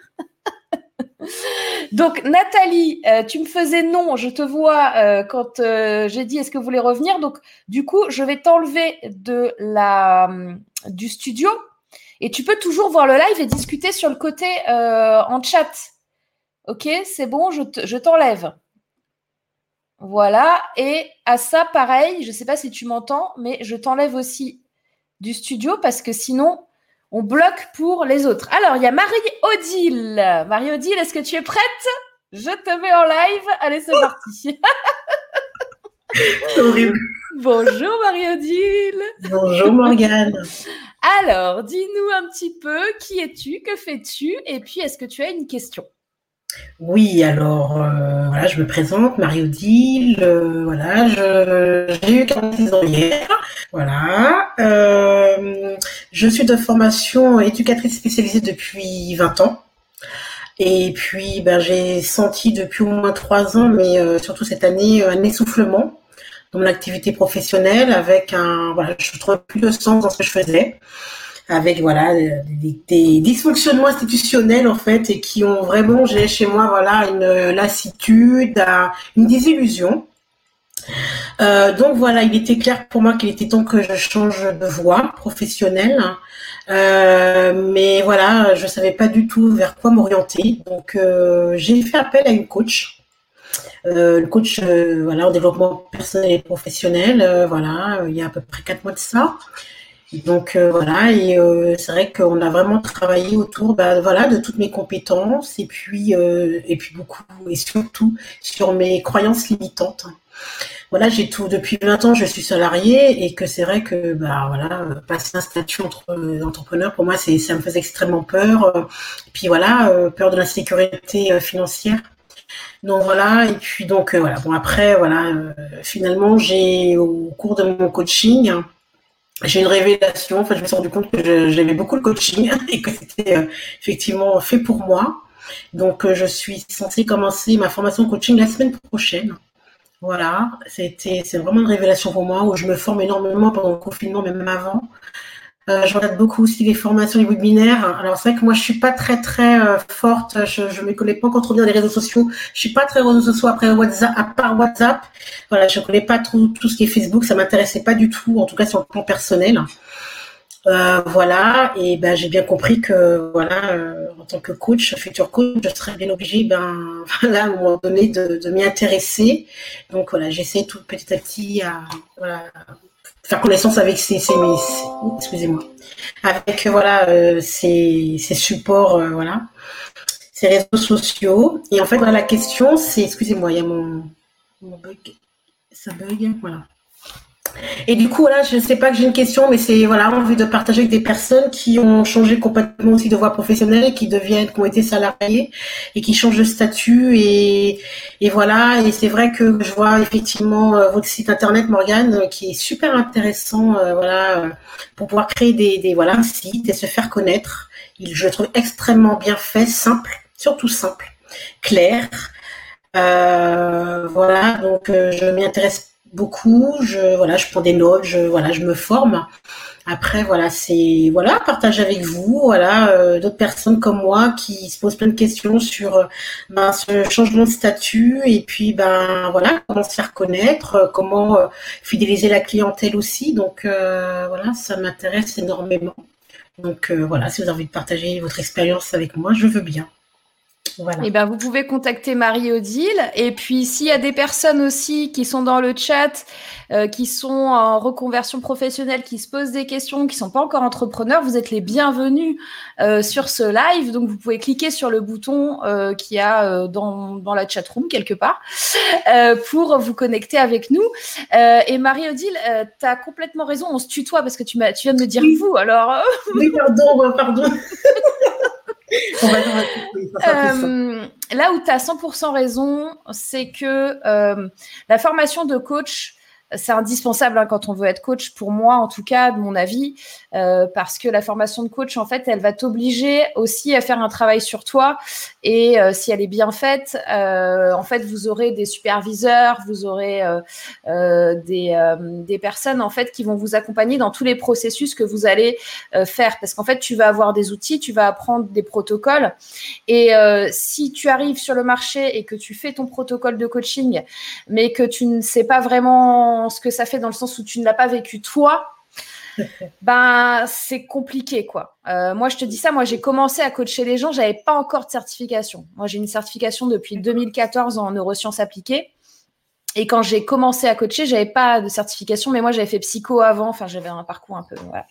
Donc, Nathalie, euh, tu me faisais non, je te vois euh, quand euh, j'ai dit est-ce que vous voulez revenir? Donc, du coup, je vais t'enlever de la, du studio et tu peux toujours voir le live et discuter sur le côté en chat. Ok, c'est bon, je t'enlève. voilà. Et à ça, pareil, je ne sais pas si tu m'entends, mais je t'enlève aussi du studio parce que sinon, on bloque pour les autres. Alors, il y a Marie-Odile. Marie-Odile, est-ce que tu es prête? Je te mets en live. Allez, c'est parti. horrible. Bonjour Marie-Odile. Bonjour Morgane. Alors, dis-nous un petit peu qui es-tu, que fais-tu? Et puis est-ce que tu as une question? Oui, alors euh, voilà, je me présente, Marie-Odile, euh, voilà, j'ai eu 46 ans hier, voilà. Euh, je suis de formation éducatrice spécialisée depuis 20 ans. Et puis, ben, j'ai senti depuis au moins trois ans, mais surtout cette année, un essoufflement dans mon activité professionnelle avec un, voilà, je trouve plus de sens dans ce que je faisais avec voilà des, dysfonctionnements institutionnels en fait et qui ont vraiment j'ai chez moi voilà une lassitude, une désillusion. Euh, donc voilà, il était clair pour moi qu'il était temps que je change de voie professionnelle. Euh, mais voilà, je savais pas du tout vers quoi m'orienter. Donc euh, j'ai fait appel à une coach. le coach voilà en développement personnel et professionnel, voilà, il y a à peu près quatre mois de ça. Donc euh, voilà, et euh, c'est vrai qu'on a vraiment travaillé autour bah, voilà, de toutes mes compétences et puis, euh, et puis beaucoup et surtout sur mes croyances limitantes. Voilà, j'ai tout depuis 20 ans, je suis salariée et que c'est vrai que bah voilà, passer un statut entre entrepreneur pour moi ça me faisait extrêmement peur. Puis voilà, peur de l'insécurité financière. Donc voilà, et puis donc voilà, bon après voilà, finalement j'ai au cours de mon coaching j'ai une révélation. En fait, je me suis rendu compte que j'aimais beaucoup le coaching et que c'était euh, effectivement fait pour moi. Donc, euh, je suis censée commencer ma formation coaching la semaine prochaine. Voilà, c'était c'est vraiment une révélation pour moi où je me forme énormément pendant le confinement, même avant. Euh, je regarde beaucoup aussi les formations, les webinaires. Alors c'est vrai que moi je suis pas très très euh, forte. Je, je me connais pas encore trop bien les réseaux sociaux. Je suis pas très réseaux sociaux après WhatsApp, à part WhatsApp. Voilà, je connais pas tout, tout ce qui est Facebook. Ça m'intéressait pas du tout, en tout cas sur le plan personnel. Euh, voilà, et ben j'ai bien compris que voilà, en tant que coach, futur coach, je serais bien obligée, ben à un moment donné, de, m'y intéresser. Donc voilà, j'essaie tout petit à petit à faire connaissance avec ces, excusez-moi, avec voilà euh, ces, ces supports, euh, voilà, ces réseaux sociaux. Et en fait, voilà, la question, c'est, excusez-moi, il y a mon, mon bug, ça bug, voilà. Et du coup, là, je ne sais pas que j'ai une question, mais c'est voilà, envie de partager avec des personnes qui ont changé complètement aussi de voie professionnelle, qui deviennent, qui ont été salariés et qui changent de statut et, et voilà. Et c'est vrai que je vois effectivement euh, votre site internet, Morgane, euh, qui est super intéressant, euh, voilà, pour pouvoir créer des, voilà sites et se faire connaître. Je le trouve extrêmement bien fait, simple, surtout simple, clair. Voilà, donc je m'y intéresse beaucoup. Je voilà, je prends des notes, je voilà, je me forme. Après voilà, c'est voilà, partage avec vous, voilà, euh, d'autres personnes comme moi qui se posent plein de questions sur euh, ben, ce changement de statut et puis ben voilà, comment se faire connaître, euh, comment fidéliser la clientèle aussi. Donc voilà, ça m'intéresse énormément. Donc voilà, si vous avez envie de partager votre expérience avec moi, je veux bien. Voilà. Et eh ben, vous pouvez contacter Marie-Odile. Et puis, s'il y a des personnes aussi qui sont dans le chat, euh, qui sont en reconversion professionnelle, qui se posent des questions, qui sont pas encore entrepreneurs, vous êtes les bienvenus euh, sur ce live. Donc, vous pouvez cliquer sur le bouton euh, qui a euh, dans, dans la chat room quelque part pour vous connecter avec nous. Et Marie-Odile, tu as complètement raison. On se tutoie parce que tu, tu viens de me dire vous. Alors. oui, pardon, pardon. Euh, là où tu as 100% raison, c'est que euh, la formation de coach, c'est indispensable hein, quand on veut être coach, pour moi en tout cas, de mon avis, euh, parce que la formation de coach, en fait, elle va t'obliger aussi à faire un travail sur toi. Et euh, si elle est bien faite, euh, en fait, vous aurez des superviseurs, vous aurez des, des personnes en fait qui vont vous accompagner dans tous les processus que vous allez faire, parce qu'en fait, tu vas avoir des outils, tu vas apprendre des protocoles. Et si tu arrives sur le marché et que tu fais ton protocole de coaching, mais que tu ne sais pas vraiment ce que ça fait dans le sens où tu ne l'as pas vécu toi, ben c'est compliqué quoi. Euh, moi je te dis ça, moi j'ai commencé à coacher les gens, j'avais pas encore de certification. Moi j'ai une certification depuis 2014 en neurosciences appliquées. Et quand j'ai commencé à coacher, j'avais pas de certification, mais moi j'avais fait psycho avant, enfin j'avais un parcours un peu. Voilà.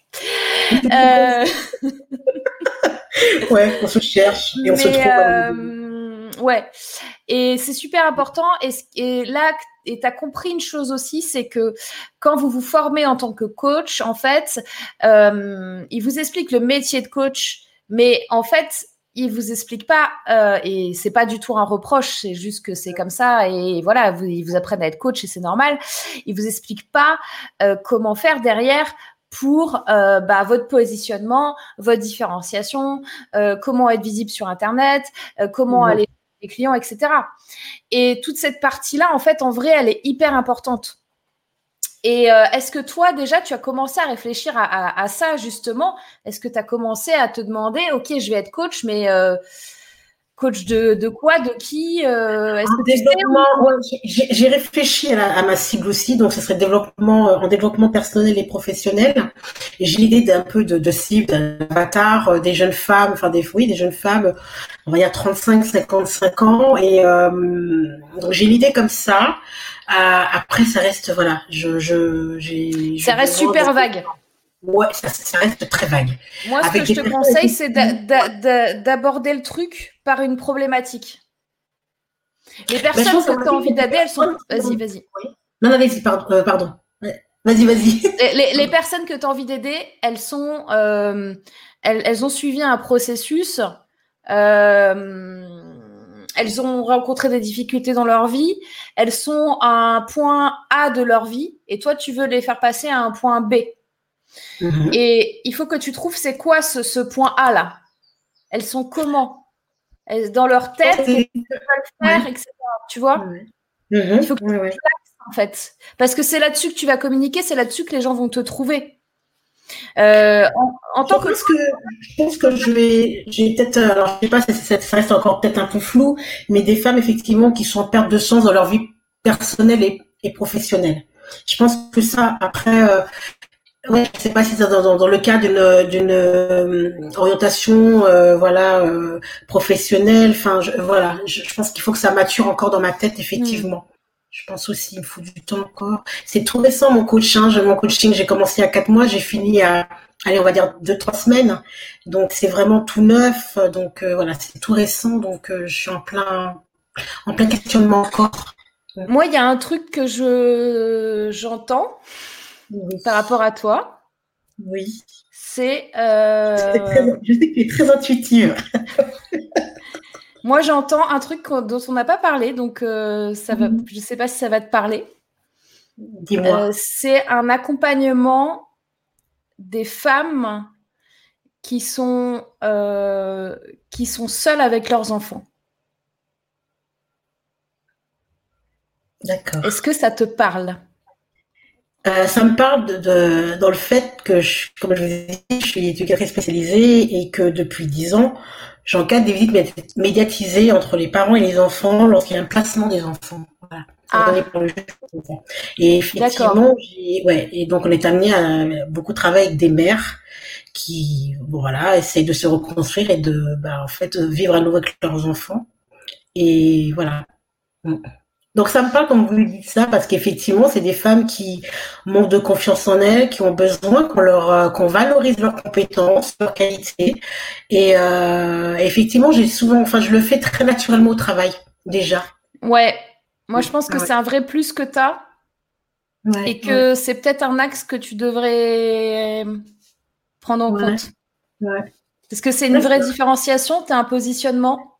euh... ouais, on se cherche et on se trouve. Euh, ouais, et c'est super important. Et, et là, et tu as compris une chose aussi, c'est que quand vous vous formez en tant que coach, en fait, euh, il vous explique le métier de coach, mais en fait, il vous explique pas, euh, et c'est pas du tout un reproche, c'est juste que c'est comme ça, et voilà, vous, ils vous apprennent à être coach et c'est normal. Il vous explique pas euh, comment faire derrière pour euh, bah, votre positionnement, votre différenciation, euh, comment être visible sur Internet, comment mmh. aller clients, etc. Et toute cette partie-là, en fait, en vrai, elle est hyper importante. Et euh, est-ce que toi, déjà, tu as commencé à réfléchir à ça, justement? Est-ce que tu as commencé à te demander, OK, je vais être coach, mais euh, coach de, de, quoi, de qui euh, J'ai réfléchi à, à, ma cible aussi, donc ce serait développement en développement personnel et professionnel. J'ai l'idée d'un peu de, de cible, d'avatar, des jeunes femmes, enfin des oui, des jeunes femmes, on va dire 35, 55 ans. Et euh, j'ai l'idée comme ça. Euh, après, ça reste voilà, je, je ça reste super vague. Ouais, ça, ça, reste très vague. Moi, ce Avec que je te conseille, c'est d'aborder le truc par une problématique. Les personnes que tu as envie d'aider, elles sont. Vas-y, vas-y. Non, non, vas-y, pardon. Euh, pardon. Vas-y, vas-y. Les, les, personnes que tu as envie d'aider, elles sont. Euh, elles, elles, ont suivi un processus. Euh, elles ont rencontré des difficultés dans leur vie, elles sont à un point A de leur vie, et toi, tu veux les faire passer à un point B. Mm-hmm. Et il faut que tu trouves c'est quoi ce, ce, point A là. Elles sont comment? Elles, Dans leur tête, qu'est-ce qu'elles veulent faire, etc. Tu vois? Il faut que tu ouais. en fait. Parce que c'est là-dessus que tu vas communiquer, c'est là-dessus que les gens vont te trouver. Euh, en, en, tant je que... que... je pense que je vais, j'ai peut-être, euh, alors je sais pas, ça, ça, ça reste encore peut-être un peu flou, mais des femmes effectivement qui sont en perte de sens dans leur vie personnelle et, et professionnelle. Je pense que ça, après, euh, Ouais, je sais pas si c'est dans, dans, le cas d'une d'une euh, orientation, euh, voilà, euh, professionnelle. Enfin, je, voilà, je, pense qu'il faut que ça mature encore dans ma tête, effectivement. Mm. Je pense aussi, il me faut du temps encore. C'est tout récent mon coaching. Mon coaching, j'ai commencé à quatre mois, j'ai fini à, allez, on va dire deux trois semaines. Donc c'est vraiment tout neuf. Donc voilà, c'est tout récent. Donc je suis en plein en plein questionnement encore. Moi, il y a un truc que je j'entends par rapport à toi. Oui. C'est. Euh, je sais que tu es très intuitive. Moi, j'entends un truc dont on n'a pas parlé, donc euh, ça va, mhm. je ne sais pas si ça va te parler. Dis-moi. Euh, c'est un accompagnement des femmes qui sont, qui sont seules avec leurs enfants. D'accord. Est-ce que ça te parle? Euh, ça me parle de, dans le fait que, je, comme je vous ai dit, je suis éducatrice spécialisée et que depuis dix ans, j'encadre des visites médiatisées entre les parents et les enfants lorsqu'il y a un placement des enfants. Voilà. Ah. Et effectivement, ouais, et donc on est amené à beaucoup travailler avec des mères qui, voilà, essayent de se reconstruire et de, bah, en fait, vivre à nouveau avec leurs enfants. Et voilà. Donc ça me parle quand vous dites ça parce qu'effectivement c'est des femmes qui manquent de confiance en elles, qui ont besoin qu'on leur euh, qu'on valorise leurs compétences, leurs qualités. Et euh, effectivement j'ai souvent, enfin je le fais très naturellement au travail déjà. Ouais, moi je pense que c'est un vrai plus que tu as et que c'est peut-être un axe que tu devrais prendre en compte. Parce que c'est une vraie différenciation, tu as un positionnement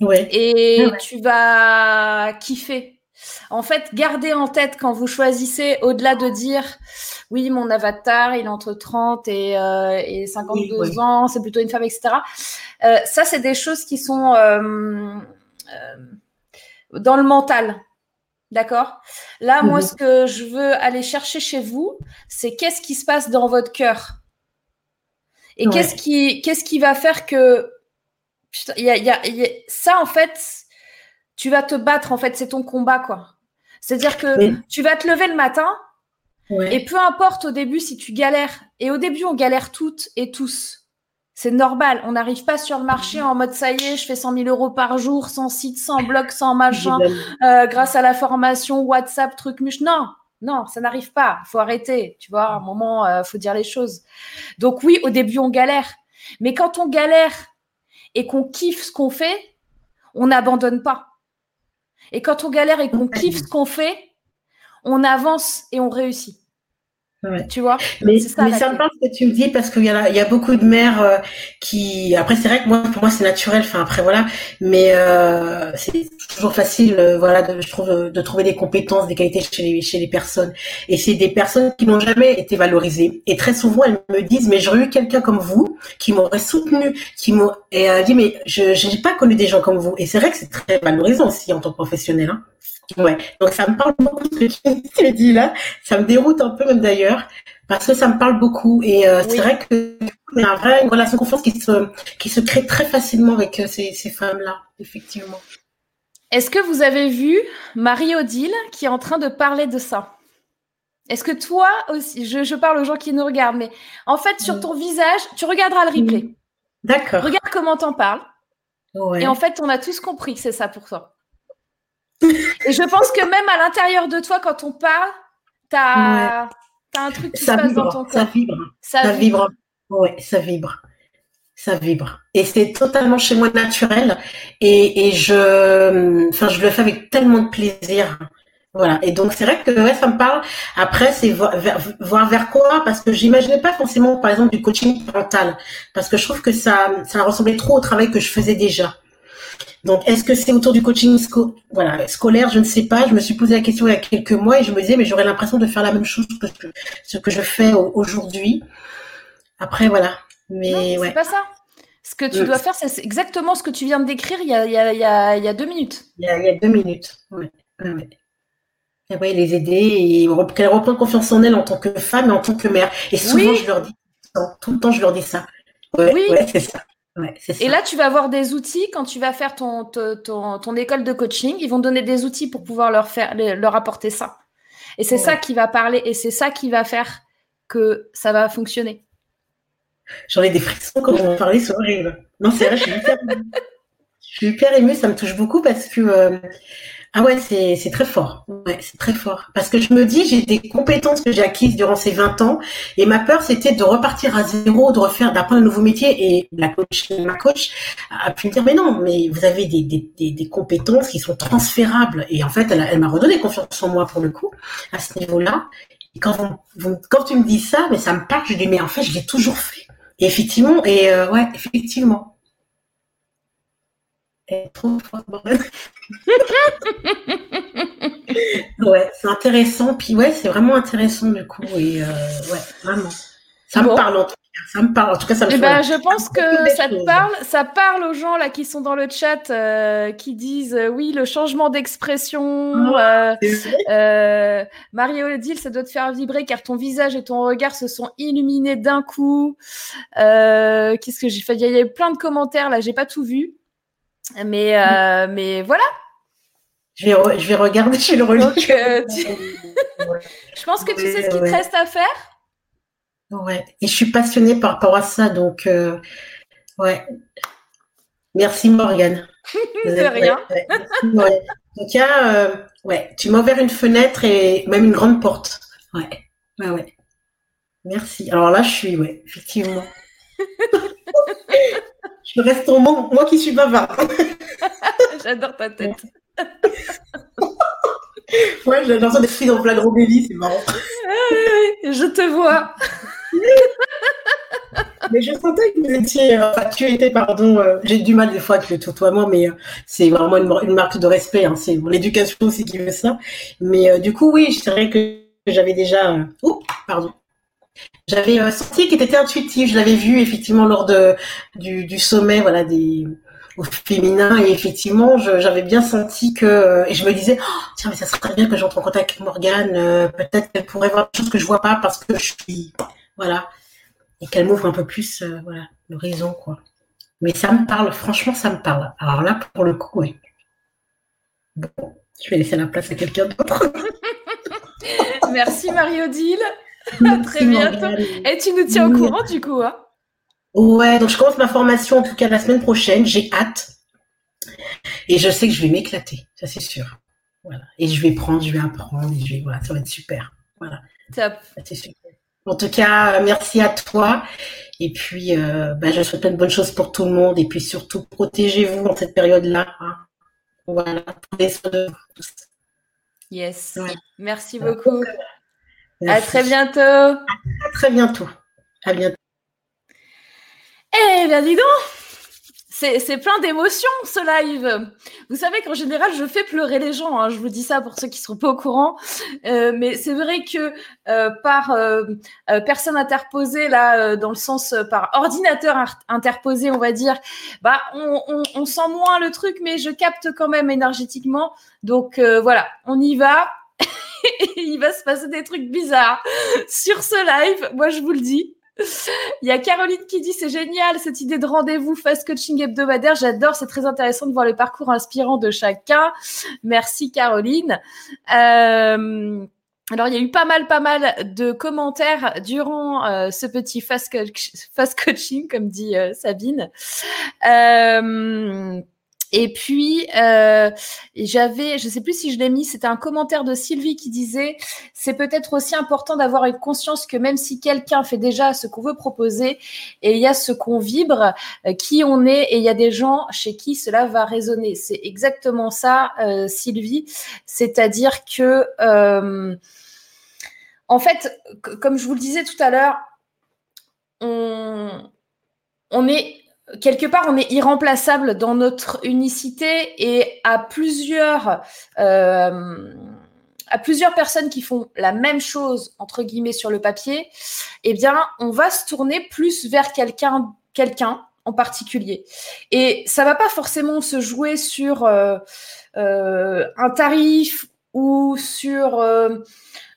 et tu vas kiffer. En fait, gardez en tête quand vous choisissez, au-delà de dire oui, mon avatar, il est entre 30 et, euh, et 52 ans, c'est plutôt une femme, etc. Euh, ça, c'est des choses qui sont euh, dans le mental. D'accord? Là, moi, mhm. ce que je veux aller chercher chez vous, c'est qu'est-ce qui se passe dans votre cœur? Et qu'est-ce qui, qu'est-ce qui va faire que ça, en fait, tu vas te battre, en fait, c'est ton combat, quoi. C'est-à-dire que tu vas te lever le matin et peu importe au début si tu galères. Et au début, on galère toutes et tous. C'est normal. On n'arrive pas sur le marché en mode ça y est, je fais 100 000 euros par jour, sans site, sans blog, sans machin, euh, grâce à la formation WhatsApp, truc muche. Non, non, ça n'arrive pas. Il faut arrêter. Tu vois, à un moment, il euh, faut dire les choses. Donc oui, au début, on galère. Mais quand on galère et qu'on kiffe ce qu'on fait, on n'abandonne pas. Et quand on galère et qu'on kiffe ce qu'on fait, on avance et on réussit. Tu vois Mais, ça, mais ça me parle ce que tu me dis parce qu'il y, a, il y a beaucoup de mères euh, qui. Après, c'est vrai que moi, pour moi, c'est naturel. Enfin, après, voilà. Mais euh, c'est toujours facile, euh, voilà, de, je trouve, de, trouver des compétences, des qualités chez les, chez les personnes. Et c'est des personnes qui n'ont jamais été valorisées. Et très souvent, elles me disent, mais j'aurais eu quelqu'un comme vous qui m'aurait soutenu, qui m'aurait. Et elle dit, mais je n'ai pas connu des gens comme vous. Et c'est vrai que c'est très valorisant aussi en tant que professionnel. Hein. Ouais, donc ça me parle beaucoup ce que tu dis là. Ça me déroute un peu même d'ailleurs, parce que ça me parle beaucoup. Et euh, c'est vrai que il y a vrai, une relation de confiance qui se, qui se crée très facilement avec euh, ces, ces femmes-là, effectivement. Est-ce que vous avez vu Marie-Odile qui est en train de parler de ça? Est-ce que toi aussi, je, je, parle aux gens qui nous regardent, mais en fait, sur ton visage, tu regarderas le replay. D'accord. Regarde comment t'en parles. Ouais. Et en fait, on a tous compris que c'est ça pour toi. Et je pense que même à l'intérieur de toi, quand on parle, tu as, un truc qui ça se passe vibre, dans ton corps. Ça vibre. Ça, vibre. Ouais, ça vibre. Ça vibre. Et c'est totalement chez moi naturel. Et, et je, enfin, je le fais avec tellement de plaisir. Voilà. Et donc, c'est vrai que ouais, ça me parle. Après, c'est voir vers, voir vers quoi, parce que j'imaginais pas forcément, par exemple, du coaching parental. Parce que je trouve que ça, ça ressemblait trop au travail que je faisais déjà. Donc, est-ce que c'est autour du coaching voilà, scolaire? Je ne sais pas. Je me suis posé la question il y a quelques mois et je me disais, mais j'aurais l'impression de faire la même chose que ce que je fais aujourd'hui. Après, voilà. Mais c'est pas ça. Ce que tu euh, dois faire, c'est exactement ce que tu viens de décrire il y a, il y a, il y a, il y a deux minutes. Il y a, deux minutes. Ouais. ouais. les aider et qu'elles reprennent confiance en elles en tant que femme et en tant que mère. Et souvent, je leur dis, tout le temps, je leur dis ça. oui, c'est ça et là, tu vas avoir des outils quand tu vas faire ton, ton, ton, école de coaching. Ils vont donner des outils pour pouvoir leur, faire, leur apporter ça. Et c'est ça qui va parler et c'est ça qui va faire que ça va fonctionner J'en ai des frissons quand on en parlait, c'est horrible. Non, c'est vrai, je suis hyper, je suis hyper émue, ça me touche beaucoup parce que euh, ah ouais, c'est très fort. Ouais, c'est très fort. Parce que je me dis, j'ai des compétences que j'ai acquises durant ces 20 ans et ma peur, c'était de repartir à zéro, de refaire, d'apprendre un nouveau métier. Et la coach, ma coach a pu me dire, mais non, mais vous avez des, des, des, compétences qui sont transférables. Et en fait, elle, elle m'a redonné confiance en moi pour le coup, à ce niveau-là. Et quand, quand tu me dis ça, mais ça me parle, je dis, mais en fait, je l'ai toujours fait. Et effectivement, et euh, ouais, effectivement. Est trop ouais, c'est intéressant. Puis ouais, c'est vraiment intéressant du coup. Et euh, ouais, vraiment. Ça me parle en tout cas. Ça me parle. En tout cas, ça me eh ben, je pense que ça te parle. Ça parle aux gens là qui sont dans le chat, euh, qui disent euh, oui, le changement d'expression. Ah, Mario Odile, ça doit te faire vibrer car ton visage et ton regard se sont illuminés d'un coup. Qu'est-ce que j'ai fait? Il y avait plein de commentaires là, j'ai pas tout vu. Mais, euh, mais voilà. Je vais, je vais regarder, je vais le relire. Euh, je pense que tu sais ce qu'il te reste à faire. Ouais, et je suis passionnée par rapport à ça, donc euh, ouais. Merci Morgane. De rien. Ouais. En tout cas, ouais, tu m'as ouvert une fenêtre et même une grande porte. Ouais, ouais, ouais. Merci. Alors là, je suis, ouais, effectivement. Je reste en moi, moi qui suis bavard. J'adore ta tête. ouais, j'ai l'impression d'être dans flagrant délit, c'est marrant. je te vois. mais je sentais que vous étiez, euh, tu étais, pardon, euh, j'ai du mal des fois avec le tutoiement, mais euh, c'est vraiment une, marque de respect. Hein, c'est l'éducation aussi qui veut ça. Mais du coup, oui, je dirais que j'avais déjà. Oh, pardon. J'avais senti qu'il était intuitif. Je l'avais vu effectivement lors de du, sommet, voilà, des au féminin. Et effectivement j'avais bien senti que et je me disais oh, tiens mais ça serait bien que j'entre en contact avec Morgane. Euh, peut-être qu'elle pourrait voir des choses que je vois pas parce que je suis voilà. Et qu'elle m'ouvre un peu plus euh, voilà l'horizon quoi. Mais ça me parle. Franchement ça me parle. Alors là pour le coup oui bon je vais laisser la place à quelqu'un d'autre. Merci Marie-Odile à très bientôt. Et tu nous tiens au courant du coup, hein Ouais, donc je commence ma formation en tout cas la semaine prochaine. J'ai hâte. Et je sais que je vais m'éclater, ça c'est sûr. Voilà. Et je vais prendre, je vais apprendre, je vais, voilà, ça va être super. Voilà. Top. super. En tout cas, merci à toi. Et puis, euh, bah, je souhaite plein de bonnes choses pour tout le monde. Et puis surtout, protégez-vous dans cette période-là. Hein. Voilà, prenez soin de vous tous. Yes. Merci beaucoup. À très bientôt. À très bientôt. À bientôt. Eh bien, dis donc c'est plein d'émotions ce live. Vous savez qu'en général, je fais pleurer les gens. Hein. Je vous dis ça pour ceux qui ne sont pas au courant. Euh, mais c'est vrai que euh, par euh, personne interposée, là, dans le sens par ordinateur interposé, on va dire, bah, on, on, on, sent moins le truc, mais je capte quand même énergétiquement. Donc voilà, on y va. il va se passer des trucs bizarres sur ce live, moi je vous le dis. Il y a Caroline qui dit c'est génial cette idée de rendez-vous fast coaching hebdomadaire. J'adore, c'est très intéressant de voir le parcours inspirant de chacun. Merci Caroline. Euh, alors, il y a eu pas mal, pas mal de commentaires durant euh, ce petit fast, fast, coaching, comme dit euh, Sabine. Et puis, euh, j'avais, je ne sais plus si je l'ai mis, c'était un commentaire de Sylvie qui disait, c'est peut-être aussi important d'avoir une conscience que même si quelqu'un fait déjà ce qu'on veut proposer, et il y a ce qu'on vibre, euh, qui on est, et il y a des gens chez qui cela va résonner. C'est exactement ça, euh, Sylvie. C'est-à-dire que, en fait, comme je vous le disais tout à l'heure, on, on est quelque part, on est irremplaçable dans notre unicité et à plusieurs, euh, à plusieurs personnes qui font la même chose entre guillemets sur le papier, eh bien, on va se tourner plus vers quelqu'un, quelqu'un en particulier. Et ça va pas forcément se jouer sur euh, euh, un tarif ou sur euh,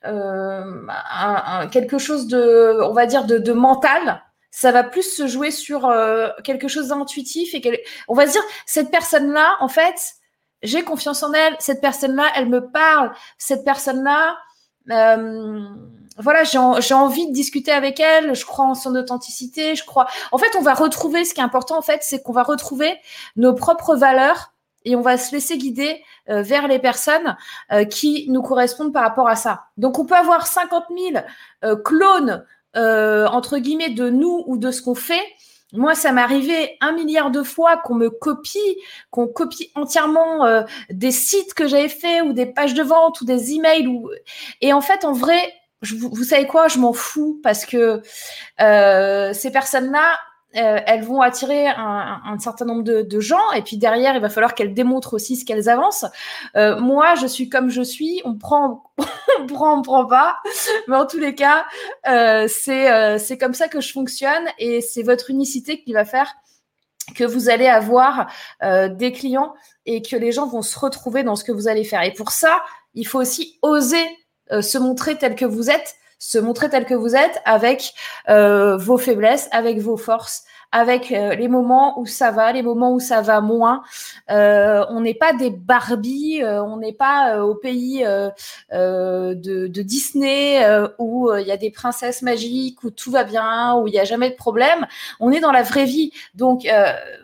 euh, un, un, quelque chose de, on va dire, de, de mental ça va plus se jouer sur euh, quelque chose d'intuitif et on va se dire cette personne là en fait j'ai confiance en elle cette personne là elle me parle cette personne là euh, voilà, j'ai envie de discuter avec elle. Je crois en son authenticité. Je crois. En fait, on va retrouver. Ce qui est important, en fait, c'est qu'on va retrouver nos propres valeurs et on va se laisser guider euh, vers les personnes euh, qui nous correspondent par rapport à ça. Donc, on peut avoir 50 000 euh, clones entre guillemets de nous ou de ce qu'on fait. Moi, ça m'est arrivé un milliard de fois qu'on me copie, qu'on copie entièrement des sites que j'avais fait ou des pages de vente ou des emails. Et en fait, en vrai, vous, savez quoi, je m'en fous parce que euh, ces personnes-là, euh, elles vont attirer un, certain nombre de, gens et puis derrière, il va falloir qu'elles démontrent aussi ce qu'elles avancent. Euh, moi, je suis comme je suis, on prend, on prend, on prend pas, mais en tous les cas, euh, c'est c'est comme ça que je fonctionne et c'est votre unicité qui va faire que vous allez avoir des clients et que les gens vont se retrouver dans ce que vous allez faire. Et pour ça, il faut aussi oser se montrer tel que vous êtes, se montrer tel que vous êtes avec euh, vos faiblesses, avec vos forces, avec euh, les moments où ça va, les moments où ça va moins. on n'est pas des Barbie, on n'est pas au pays de, de, Disney où il y a des princesses magiques, où tout va bien, où il n'y a jamais de problème. On est dans la vraie vie. Donc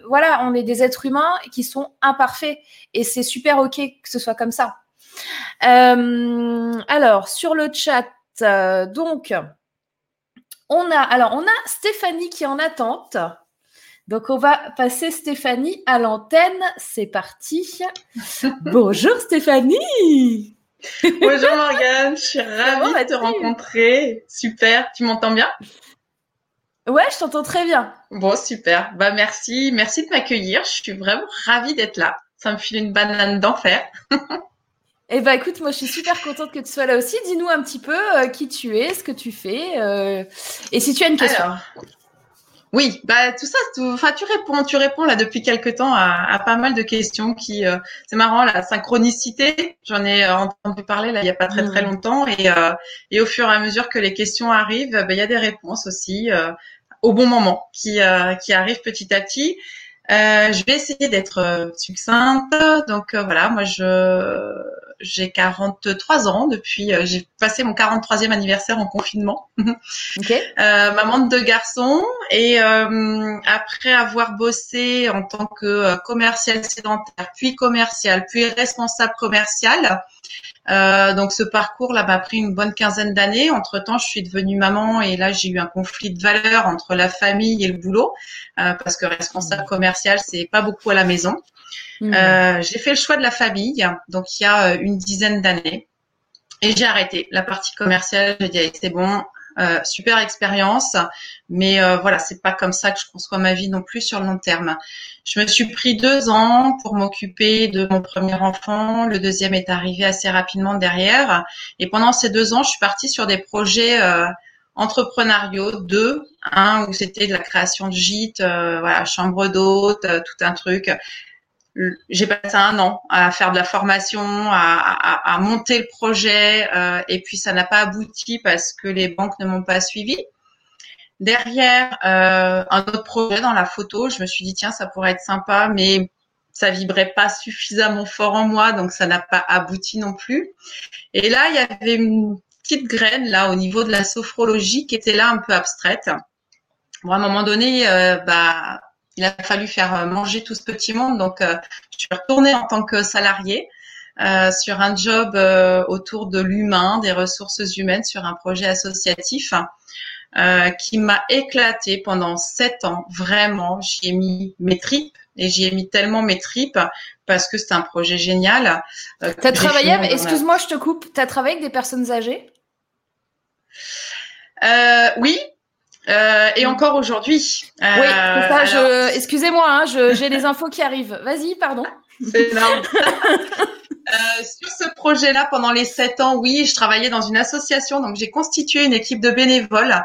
voilà, on est des êtres humains qui sont imparfaits et c'est super ok que ce soit comme ça. Euh, alors, sur le chat, euh, donc, on a, alors, on a Stéphanie qui est en attente. Donc, on va passer Stéphanie à l'antenne. C'est parti. Bonjour Stéphanie. Bonjour Morgane, je suis ravie de te rencontrer. Super, tu m'entends bien? Ouais, je t'entends très bien. Bon, super. Bah merci, merci de m'accueillir. Je suis vraiment ravie d'être là. Ça me file une banane d'enfer. Eh ben écoute, moi je suis super contente que tu sois là aussi. Dis-nous un petit peu euh, qui tu es, ce que tu fais, euh, et si tu as une question. Alors, oui, bah tout ça, enfin tu réponds, tu réponds là depuis quelques temps à, pas mal de questions qui, euh, c'est marrant la synchronicité. J'en ai entendu parler là il y a pas très très mmh. longtemps et et au fur et à mesure que les questions arrivent, bah, il y a des réponses aussi au bon moment qui qui arrivent petit à petit. je vais essayer d'être succincte. Donc voilà, moi je j'ai 43 ans depuis, euh, j'ai passé mon 43e anniversaire en confinement. Okay. Euh, maman de deux garçons et euh, après avoir bossé en tant que commercial sédentaire, puis commercial, puis responsable commercial, euh, donc ce parcours là m'a pris une bonne quinzaine d'années. Entre temps, je suis devenue maman et là j'ai eu un conflit de valeurs entre la famille et le boulot euh, parce que responsable mmh. commercial c'est pas beaucoup à la maison. Mmh. Euh, j'ai fait le choix de la famille, donc il y a une dizaine d'années, et j'ai arrêté la partie commerciale. J'ai dit c'est bon, euh, super expérience, mais euh, voilà, c'est pas comme ça que je conçois ma vie non plus sur le long terme. Je me suis pris deux ans pour m'occuper de mon premier enfant. Le deuxième est arrivé assez rapidement derrière, et pendant ces deux ans, je suis partie sur des projets euh, entrepreneuriaux, deux, un où c'était de la création de gîtes, voilà, chambre d'hôte, tout un truc j'ai passé un an à faire de la formation, à, monter le projet, euh, et puis ça n'a pas abouti parce que les banques ne m'ont pas suivi. Derrière, euh, un autre projet dans la photo, je me suis dit tiens ça pourrait être sympa, mais ça vibrait pas suffisamment fort en moi, donc ça n'a pas abouti non plus. Et là, il y avait une petite graine là au niveau de la sophrologie qui était là un peu abstraite. Bon, à un moment donné, euh, bah il a fallu faire euh, manger tout ce petit monde. Donc, euh, je suis retournée en tant que salariée euh, sur un job autour de l'humain, des ressources humaines, sur un projet associatif qui m'a éclaté pendant sept ans. Vraiment, j'y ai mis mes tripes et j'y ai mis tellement mes tripes parce que c'est un projet génial. tu as travaillé, excuse-moi, je te coupe, tu as travaillé avec des personnes âgées? Oui, euh, et encore aujourd'hui. oui, euh, ça. Je... Excusez-moi, hein, j'ai les infos qui arrivent. Vas-y, pardon. C'est énorme. Euh, sur ce projet-là, pendant les sept ans, oui, je travaillais dans une association, donc j'ai constitué une équipe de bénévoles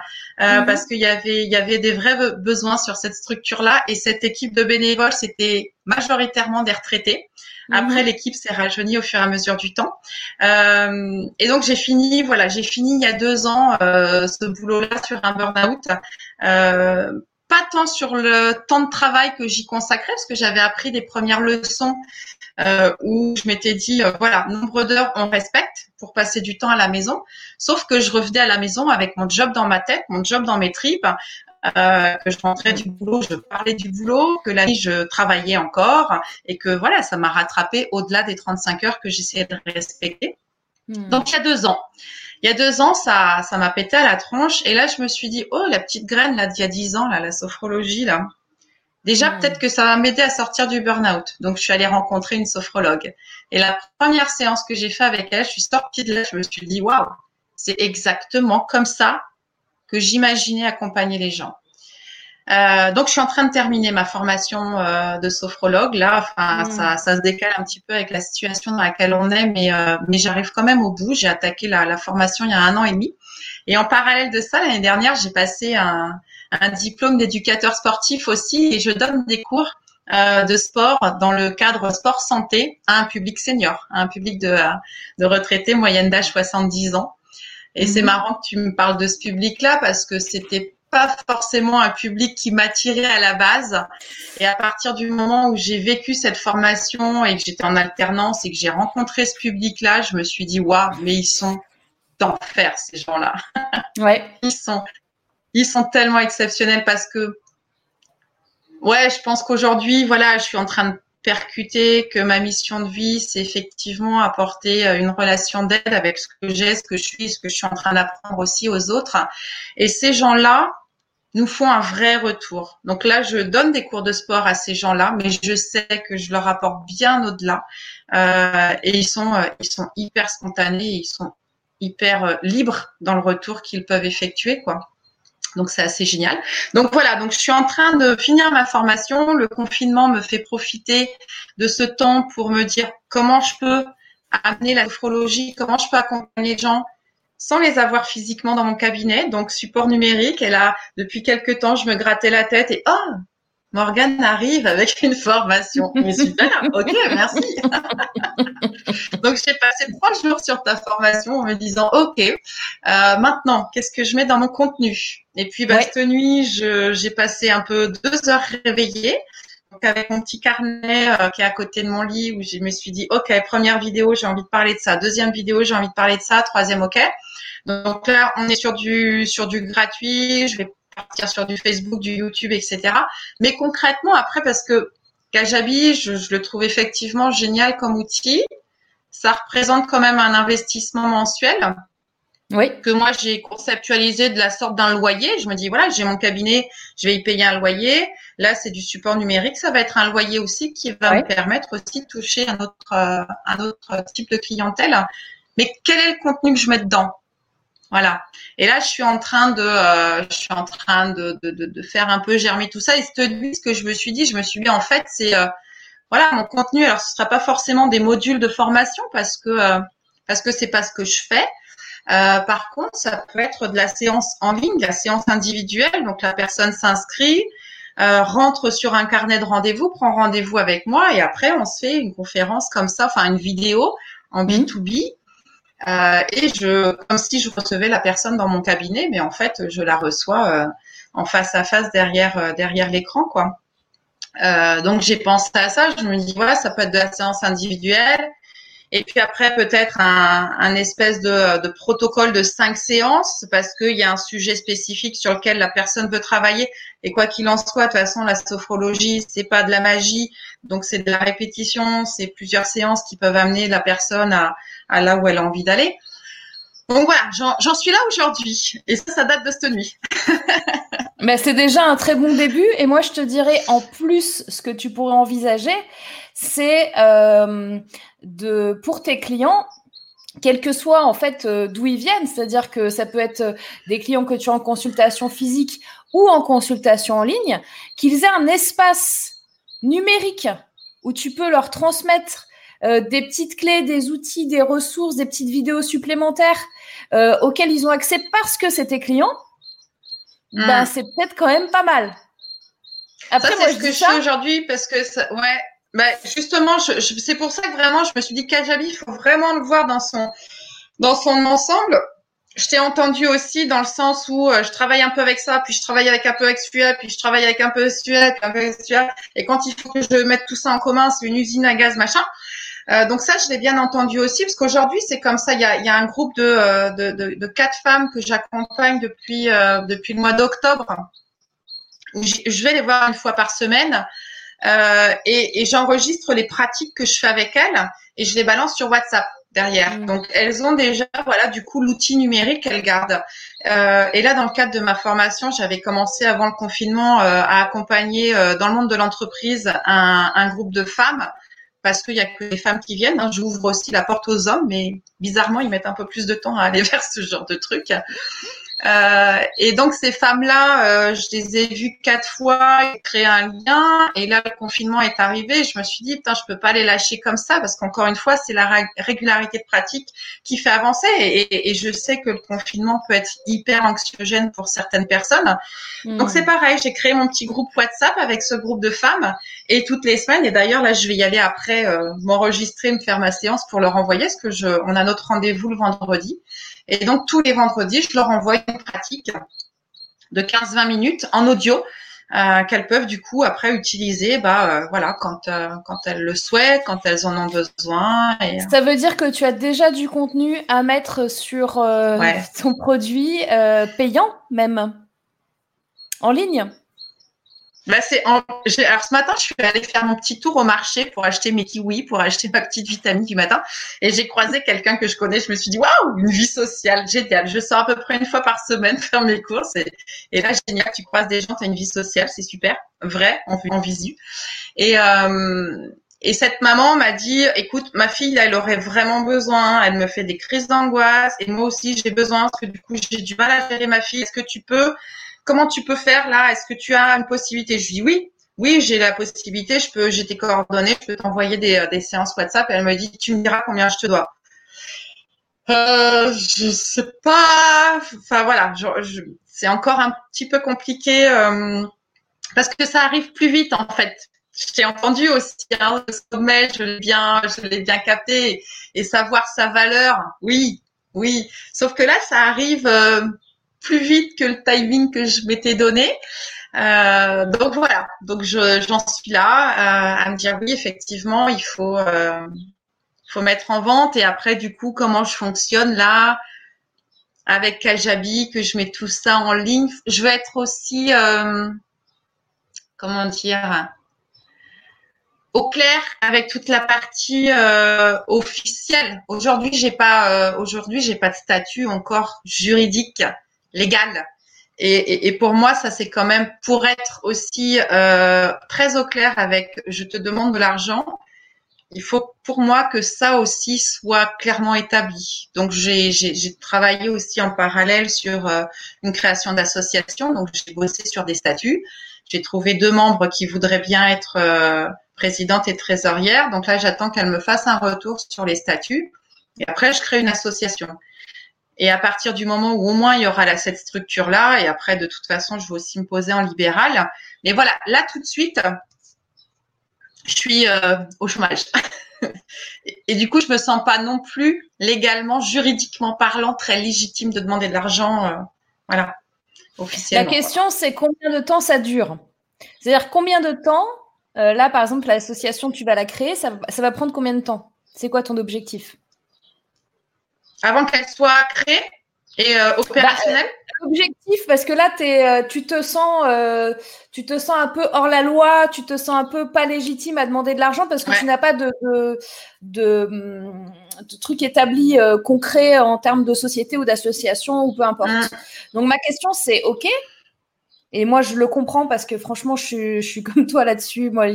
euh, mhm. parce qu'il y avait il y avait des vrais besoins sur cette structure-là, et cette équipe de bénévoles, c'était majoritairement des retraités. Mhm. Après, l'équipe s'est rajeunie au fur et à mesure du temps, euh, et donc j'ai fini, voilà, j'ai fini il y a deux ans ce boulot-là sur un burn-out pas tant sur le temps de travail que j'y consacrais, parce que j'avais appris des premières leçons euh, où je m'étais dit, euh, voilà, nombre d'heures, on respecte pour passer du temps à la maison. Sauf que je revenais à la maison avec mon job dans ma tête, mon job dans mes tripes, euh, que je rentrais du boulot, je parlais du boulot, que la nuit je travaillais encore et que voilà, ça m'a rattrapé au-delà des 35 heures que j'essayais de respecter. Hmm. Donc il y a deux ans. Il y a deux ans, ça, ça m'a pété à la tronche. Et là, je me suis dit, oh, la petite graine, là, d'il y a dix ans, là, la sophrologie, là. Déjà, hmm. peut-être que ça va m'aider à sortir du burn-out. Donc, je suis allée rencontrer une sophrologue. Et la première séance que j'ai fait avec elle, je suis sortie de là, je me suis dit, waouh, c'est exactement comme ça que j'imaginais accompagner les gens. Euh, donc, je suis en train de terminer ma formation euh, de sophrologue. Là, enfin, mm. ça, ça, se décale un petit peu avec la situation dans laquelle on est, mais, euh, mais j'arrive quand même au bout. J'ai attaqué la, la, formation il y a un an et demi. Et en parallèle de ça, l'année dernière, j'ai passé un, un diplôme d'éducateur sportif aussi, et je donne des cours euh, de sport dans le cadre sport santé à un public senior, à un public de, de retraités moyenne d'âge 70 ans. Et c'est mm. marrant que tu me parles de ce public-là parce que c'était pas forcément un public qui m'attirait à la base. Et à partir du moment où j'ai vécu cette formation et que j'étais en alternance et que j'ai rencontré ce public-là, je me suis dit, waouh, mais ils sont d'enfer, ces gens-là. Ouais. ils sont, ils sont tellement exceptionnels parce que, ouais, je pense qu'aujourd'hui, voilà, je suis en train de percuter que ma mission de vie, c'est effectivement apporter euh, une relation d'aide avec ce que j'ai, ce que je suis, ce que je suis en train d'apprendre aussi aux autres. Et ces gens-là, nous font un vrai retour. Donc là, je donne des cours de sport à ces gens-là, mais je sais que je leur apporte bien au-delà. Euh, et ils sont, euh, ils sont hyper spontanés, ils sont hyper euh, libres dans le retour qu'ils peuvent effectuer, quoi. Donc c'est assez génial. Donc voilà, donc je suis en train de finir ma formation. Le confinement me fait profiter de ce temps pour me dire comment je peux amener la sophrologie, comment je peux accompagner les gens sans les avoir physiquement dans mon cabinet, donc support numérique. Et là, depuis quelques temps, je me grattais la tête et oh, Morgane arrive avec une formation. Mais super, ok, merci. donc j'ai passé trois jours sur ta formation en me disant ok, euh, maintenant qu'est-ce que je mets dans mon contenu? Et puis bah, cette nuit, j'ai passé un peu deux heures réveillée. Donc avec mon petit carnet euh, qui est à côté de mon lit où je me suis dit ok première vidéo j'ai envie de parler de ça deuxième vidéo j'ai envie de parler de ça troisième ok donc là, on est sur du, sur du gratuit. Je vais partir sur du Facebook, du YouTube, etc. Mais concrètement, après, parce que Kajabi, je, je le trouve effectivement génial comme outil. Ça représente quand même un investissement mensuel. Oui. Que moi, j'ai conceptualisé de la sorte d'un loyer. Je me dis, voilà, j'ai mon cabinet, je vais y payer un loyer. Là, c'est du support numérique. Ça va être un loyer aussi qui va me permettre aussi de toucher un autre, euh, un autre type de clientèle. Mais quel est le contenu que je mets dedans? Voilà. Et là, je suis en train de, euh, je suis en train de, de, de, faire un peu germer tout ça. Et ce que je me suis dit, je me suis dit en fait, c'est euh, voilà mon contenu. Alors, ce sera pas forcément des modules de formation parce que euh, parce que c'est pas ce que je fais. par contre, ça peut être de la séance en ligne, de la séance individuelle. Donc, la personne s'inscrit, rentre sur un carnet de rendez-vous, prend rendez-vous avec moi et après, on se fait une conférence comme ça, enfin une vidéo en B2B euh, et comme si je recevais la personne dans mon cabinet, mais en fait, je la reçois euh, en face à face derrière euh, l'écran, quoi. donc j'ai pensé à ça. Je me dis ça peut être de la séance individuelle. Et puis après, peut-être un, un espèce de, protocole de cinq séances parce qu'il y a un sujet spécifique sur lequel la personne veut travailler. Et quoi qu'il en soit, de toute façon, la sophrologie, c'est pas de la magie, donc c'est de la répétition, c'est plusieurs séances qui peuvent amener la personne à là où elle a envie d'aller. Donc voilà, j'en suis là aujourd'hui. Et ça, ça date de cette nuit. Mais c'est déjà un très bon début. Et moi, je te dirais, en plus, ce que tu pourrais envisager, c'est euh, de pour tes clients, quel que soit en fait euh, d'où ils viennent, c'est-à-dire que ça peut être euh, des clients que tu as en consultation physique ou en consultation en ligne, qu'ils aient un espace numérique où tu peux leur transmettre des petites clés, des outils, des ressources, des petites vidéos supplémentaires auxquelles ils ont accès parce que c'est tes clients, ben, c'est peut-être quand même pas mal. Après, ça, c'est ce que je fais aujourd'hui parce que ça, ouais, bah, justement, je, je, c'est pour ça que vraiment, je me suis dit Kajabi, il faut vraiment le voir dans son, dans son ensemble. je t'ai entendu aussi dans le sens où euh, je travaille un peu avec ça, puis je travaille avec un peu avec celui-là, puis je travaille avec un peu celui-là, puis un peu avec celui-là. Et quand il faut que je mette tout ça en commun, c'est une usine à gaz, machin. Euh, donc ça, je l'ai bien entendu aussi, parce qu'aujourd'hui, c'est comme ça. Il y a, il y a un groupe de, euh, de, de, de quatre femmes que j'accompagne depuis, euh, depuis le mois d'octobre. Je vais les voir une fois par semaine. Euh, et, et j'enregistre les pratiques que je fais avec elles et je les balance sur WhatsApp derrière. Mm. Donc elles ont déjà voilà du coup l'outil numérique qu'elles gardent. Euh, et là dans le cadre de ma formation, j'avais commencé avant le confinement euh, à accompagner euh, dans le monde de l'entreprise un, un, groupe de femmes parce qu'il y a que les femmes qui viennent. Hein. J'ouvre aussi la porte aux hommes, mais bizarrement ils mettent un peu plus de temps à aller vers ce genre de truc. Euh, et donc ces femmes-là, euh, je les ai vues quatre fois, créer un lien. Et là, le confinement est arrivé. Je me suis dit, putain, je peux pas les lâcher comme ça parce qu'encore une fois, c'est la régularité de pratique qui fait avancer. Et, et, je sais que le confinement peut être hyper anxiogène pour certaines personnes. Donc hmm. c'est pareil, j'ai créé mon petit groupe WhatsApp avec ce groupe de femmes et toutes les semaines. Et d'ailleurs, là, je vais y aller après euh, m'enregistrer, me faire ma séance pour leur envoyer, parce que je, on a notre rendez-vous le vendredi. Et donc, tous les vendredis, je leur envoie une pratique de 15-20 minutes en audio euh, qu'elles peuvent du coup après utiliser bah, euh, voilà, quand, euh, quand elles le souhaitent, quand elles en ont besoin. Et... Ça veut dire que tu as déjà du contenu à mettre sur ton produit payant même, en ligne? Bah. Alors ce matin, je suis allée faire mon petit tour au marché pour acheter mes kiwis, pour acheter ma petite vitamine du matin. Et j'ai croisé quelqu'un que je connais. Je me suis dit, waouh, une vie sociale, génial. Je sors à peu près une fois par semaine faire mes courses. Et, là, génial, tu croises des gens, tu as une vie sociale, c'est super, vrai, en, en visu. Et, euh, et cette maman m'a dit, écoute, ma fille, elle aurait vraiment besoin, elle me fait des crises d'angoisse. Et moi aussi, j'ai besoin, parce que du coup, j'ai du mal à gérer ma fille. Est-ce que tu peux comment tu peux faire là? Est-ce que tu as une possibilité? Je dis oui. Oui, j'ai la possibilité, je peux, j'ai tes coordonnées, je peux t'envoyer des, euh, séances WhatsApp. Et elle me dit, tu me diras combien je te dois. Euh, je sais pas. Enfin voilà, c'est encore un petit peu compliqué euh, parce que ça arrive plus vite en fait. J'ai entendu aussi hein, le sommet, je l'ai bien, je l'ai bien capté et, savoir sa valeur. Oui, oui. Sauf que là, ça arrive. Euh, plus vite que le timing que je m'étais donné. Euh, donc voilà, donc je, j'en suis là euh, à me dire oui, effectivement, il faut, euh, faut mettre en vente. Et après, du coup, comment je fonctionne là avec Kajabi, que je mets tout ça en ligne. Je veux être aussi, comment dire, au clair avec toute la partie officielle. Aujourd'hui, j'ai pas, aujourd'hui, j'ai pas de statut encore juridique légal. Et, et, pour moi, ça c'est quand même pour être aussi euh, très au clair avec je te demande de l'argent. Il faut pour moi que ça aussi soit clairement établi. Donc j'ai travaillé aussi en parallèle sur euh, une création d'association. Donc j'ai bossé sur des statuts. J'ai trouvé deux membres qui voudraient bien être euh, présidente et trésorière. Donc là, j'attends qu'elle me fasse un retour sur les statuts. Et après, je crée une association. Et à partir du moment où au moins il y aura cette structure-là, et après de toute façon, je vais aussi me poser en libéral. Mais voilà, là tout de suite, je suis euh, au chômage. et, du coup, je me sens pas non plus légalement, juridiquement parlant, très légitime de demander de l'argent. Euh, voilà, officiellement. La question, c'est combien de temps ça dure? C'est-à-dire combien de temps, euh, là par exemple, l'association, tu vas la créer, ça, ça va prendre combien de temps? C'est quoi ton objectif? Avant qu'elle soit créée et euh, opérationnelle bah, Objectif, parce que là, es, euh, tu, te sens, euh, tu te sens un peu hors la loi, tu te sens un peu pas légitime à demander de l'argent parce que tu n'as pas de, de, de, de truc établi concret en termes de société ou d'association ou peu importe. Mm. Donc, ma question, c'est OK, et moi, je le comprends parce que franchement, je suis, je suis comme toi là-dessus. Moi,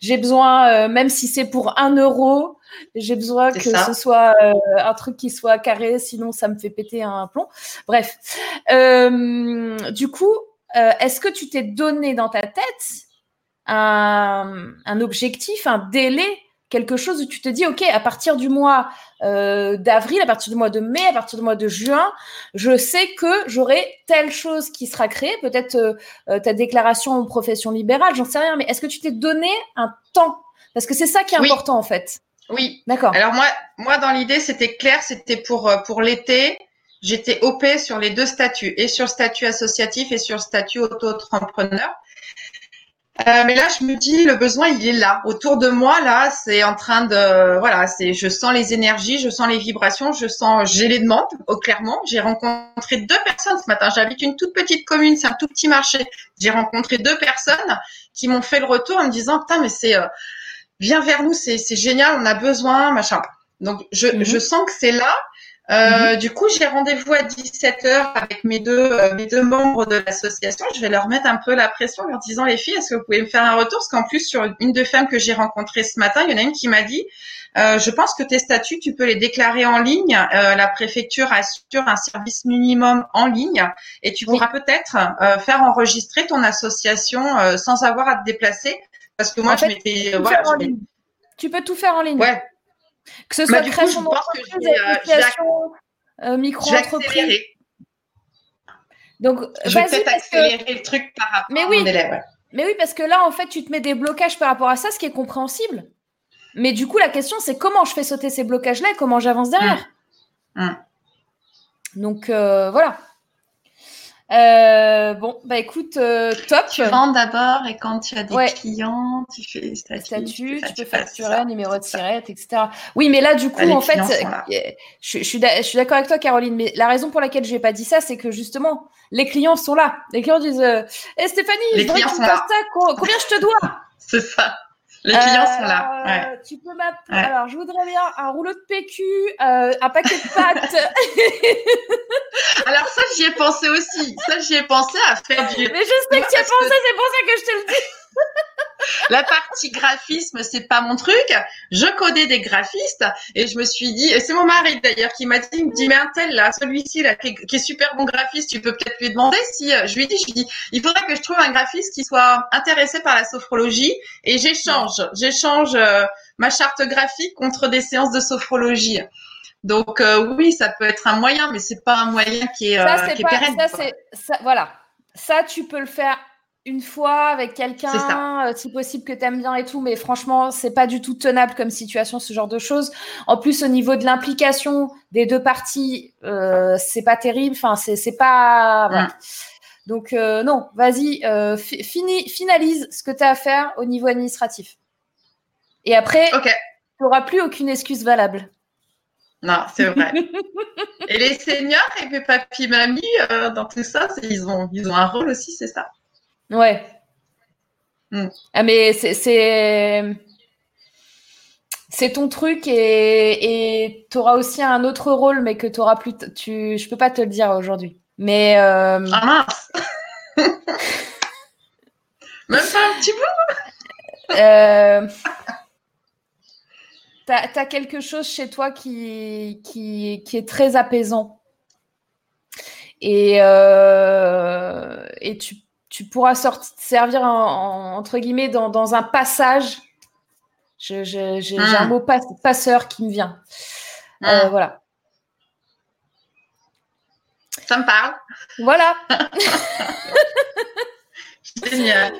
j'ai besoin, même si c'est pour un euro, j'ai besoin que ce soit euh, un truc qui soit carré, sinon ça me fait péter un plomb. Bref. Euh, du coup, euh, est-ce que tu t'es donné dans ta tête un, un, objectif, un délai, quelque chose où tu te dis, OK, à partir du mois d'avril, à partir du mois de mai, à partir du mois de juin, je sais que j'aurai telle chose qui sera créée, peut-être ta déclaration en profession libérale, j'en sais rien, mais est-ce que tu t'es donné un temps? Parce que c'est ça qui est important en fait. Oui. D'accord. Alors moi, moi dans l'idée, c'était clair, c'était pour euh, pour l'été. j'étais OP sur les deux statuts, et sur statut associatif et sur statut auto-entrepreneur. Euh, mais là, je me dis, le besoin, il est là. Autour de moi, là, c'est en train de, voilà, c'est, je sens les énergies, je sens les vibrations, je sens, j'ai les demandes, au clairement. J'ai rencontré deux personnes ce matin. J'habite une toute petite commune, c'est un tout petit marché. J'ai rencontré deux personnes qui m'ont fait le retour en me disant, putain, mais c'est, euh, viens vers nous, c'est, c'est génial, on a besoin, machin. Donc, je, Mhm. je sens que c'est là. Euh, Du coup, j'ai rendez-vous à 17h avec mes deux, euh, mes deux membres de l'association. Je vais leur mettre un peu la pression en leur disant, les filles, est-ce que vous pouvez me faire un retour? Parce qu'en plus, sur une deux femmes que j'ai rencontrées ce matin, il y en a une qui m'a dit, euh, je pense que tes statuts, tu peux les déclarer en ligne. La préfecture assure un service minimum en ligne et tu Oui. pourras peut-être faire enregistrer ton association sans avoir à te déplacer. Parce que moi, En fait, je m'étais... Voilà. Tu peux tout faire en ligne. Ouais, Que ce Bah, soit du coup, création d'entreprise, euh, euh, micro-entreprise. Donc, Je vais peut-être que- accélérer le truc par rapport Mais à oui. mon élève. Mais oui, parce que là, en fait, tu te mets des blocages par rapport à ça, ce qui est compréhensible. Mais du coup, la question, c'est comment je fais sauter ces blocages-là et comment j'avance derrière. Mm. Mm. Donc, euh, voilà. Euh, bon, bah écoute, euh, top. Tu vends d'abord et quand tu as des Ouais. clients, tu fais statut, statut, tu peux faire facturer, numéro de tirette, etc. Oui, mais là, du coup, Ah, les en fait, euh, je, je suis d'accord avec toi, Caroline, mais la raison pour laquelle je n'ai pas dit ça, c'est que justement, les clients sont là. Les clients disent euh, Eh, Stéphanie, Les je voudrais que tu me ça, co- combien je te dois? C'est ça. Les clients Euh, sont là. Ouais. Tu peux m'appeler. Ouais. Alors, je voudrais bien un rouleau de PQ, euh, un paquet de pâtes. Alors ça, j'y ai pensé aussi. Ça, j'y ai pensé à faire du. mais je sais que tu y as que- pensé, c'est pour ça que je te le dis. La partie graphisme, c'est pas mon truc. Je codais des graphistes et je me suis dit, et c'est mon mari d'ailleurs qui m'a dit, il me dit, mais un tel là, celui-ci là, qui est, qui est super bon graphiste, tu peux peut-être lui demander si, euh, je lui dit, je lui dit, il faudrait que je trouve un graphiste qui soit intéressé par la sophrologie et j'échange, j'échange euh, ma charte graphique contre des séances de sophrologie. Donc euh, oui, ça peut être un moyen, mais c'est pas un moyen qui est, euh, ça, qui est pas. pérenne. Ça, c'est. Ça, voilà. Ça, tu peux le faire une fois avec quelqu'un, euh, si possible que tu aimes bien et tout, mais franchement, c'est pas du tout tenable comme situation, ce genre de choses. En plus, au niveau de l'implication des deux parties, euh, c'est pas terrible. Enfin, c'est c'est pas. Voilà. Mm. Donc, euh, non, vas-y, euh, fini, finalise ce que tu as à faire au niveau administratif. Et après, tu n'auras plus aucune excuse valable. Non, c'est vrai. et les seniors et papis mamies euh, dans tout ça, ils ont, ils ont un rôle aussi, c'est ça. Ouais. Mm. Ah, mais c'est- c'est. Ton truc et tu auras aussi un autre rôle, mais que tu auras plus. Tu, je peux pas te le dire aujourd'hui. Mais euh, Ah mince. Même pas un petit peu. euh, t'as as quelque chose chez toi qui, qui, qui est très apaisant. Et, euh, et tu, tu pourras sortir, servir en- en- entre guillemets dans, dans un passage. J'ai un Mm. mot pas- passeur qui me vient. Euh, Hmm, voilà. Ça me parle. Voilà. Génial.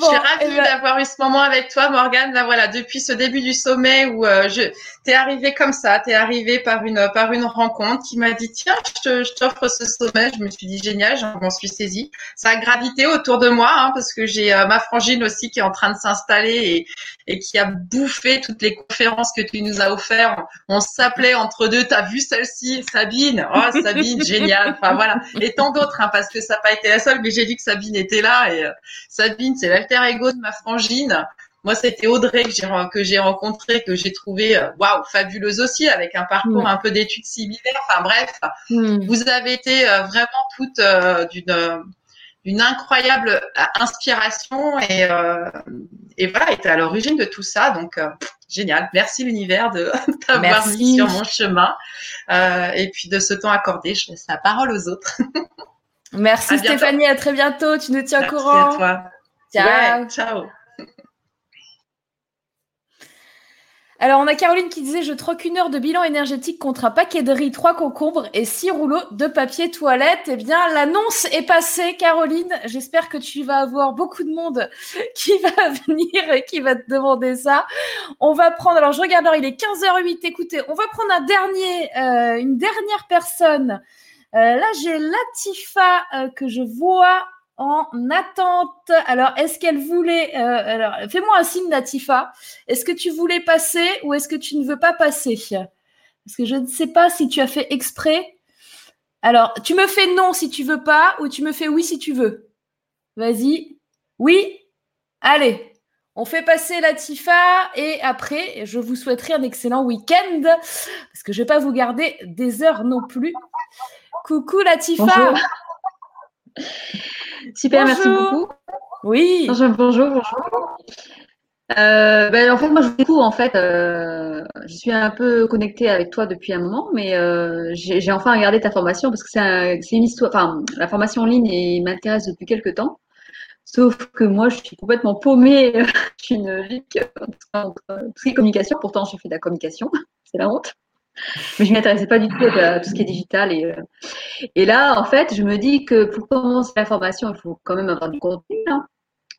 Bon, je suis ravie eh ben, d'avoir eu ce moment avec toi, Morgane. Là, voilà, depuis ce début du sommet où euh, je, t'es arrivé comme ça, t'es arrivé par une par une rencontre qui m'a dit tiens, je t'offre ce sommet. Je me suis dit génial, je m'en suis saisie. Ça a gravité autour de moi hein, parce que j'ai euh, ma frangine aussi qui est en train de s'installer et et qui a bouffé toutes les conférences que tu nous as offertes. On s'appelait entre deux. T'as vu celle-ci, Sabine? Oh, Sabine, génial. Enfin voilà, et tant d'autres hein, parce que ça n'a pas été la seule, mais j'ai vu que Sabine était là et euh, Sabine, c'est l'alter ego de ma frangine. Moi, c'était Audrey que j'ai que j'ai rencontré, que j'ai trouvé euh, waouh fabuleuse aussi, avec un parcours Mm. un peu d'études similaires. Enfin bref, hmm. vous avez été euh, vraiment toutes euh, d'une d'une incroyable euh, inspiration et euh, et voilà, était à l'origine de tout ça. Donc euh, génial. Merci l'univers de t'avoir mis sur mon chemin Euh, et puis de ce temps accordé. Je laisse la parole aux autres. Merci À. Stéphanie, à très bientôt. Tu nous tiens au courant. à toi. Ciao. Ouais, ciao. Alors, on a Caroline qui disait Je troque une heure de bilan énergétique contre un paquet de riz, trois concombres et six rouleaux de papier toilette. Eh bien, l'annonce est passée, Caroline. J'espère que tu vas avoir beaucoup de monde qui va venir et qui va te demander ça. On va prendre, alors je regarde, alors il est 15h08. Écoutez, on va prendre un dernier, euh, une dernière personne là, j'ai Latifa que je vois en attente. Alors, est-ce qu'elle voulait. alors, fais-moi un signe, Latifa. Est-ce que tu voulais passer ou est-ce que tu ne veux pas passer? Parce que je ne sais pas si tu as fait exprès. Alors, tu me fais non si tu veux pas ou tu me fais oui si tu veux. Vas-y. Oui? Allez, on fait passer la Tifa et après, je vous souhaiterai un excellent week-end parce que je ne vais pas vous garder des heures non plus. Coucou la Tifa. Super, merci beaucoup. Oui. Bonjour, bonjour. bonjour. Euh, ben, en fait, moi, je découvre, en fait, euh, je suis un peu connectée avec toi depuis un moment, mais euh, j'ai enfin regardé ta formation parce que c'est une histoire, enfin, la formation en ligne m'intéresse depuis quelques temps. Sauf que moi, je suis complètement paumée. je suis une geek ce communication. Pourtant, j'ai fait de la communication. C'est la honte. Mais je ne m'intéressais pas du tout à tout ce qui est digital. Et, et là, en fait, je me dis que pour commencer la formation, il faut quand même avoir du contenu. Hein.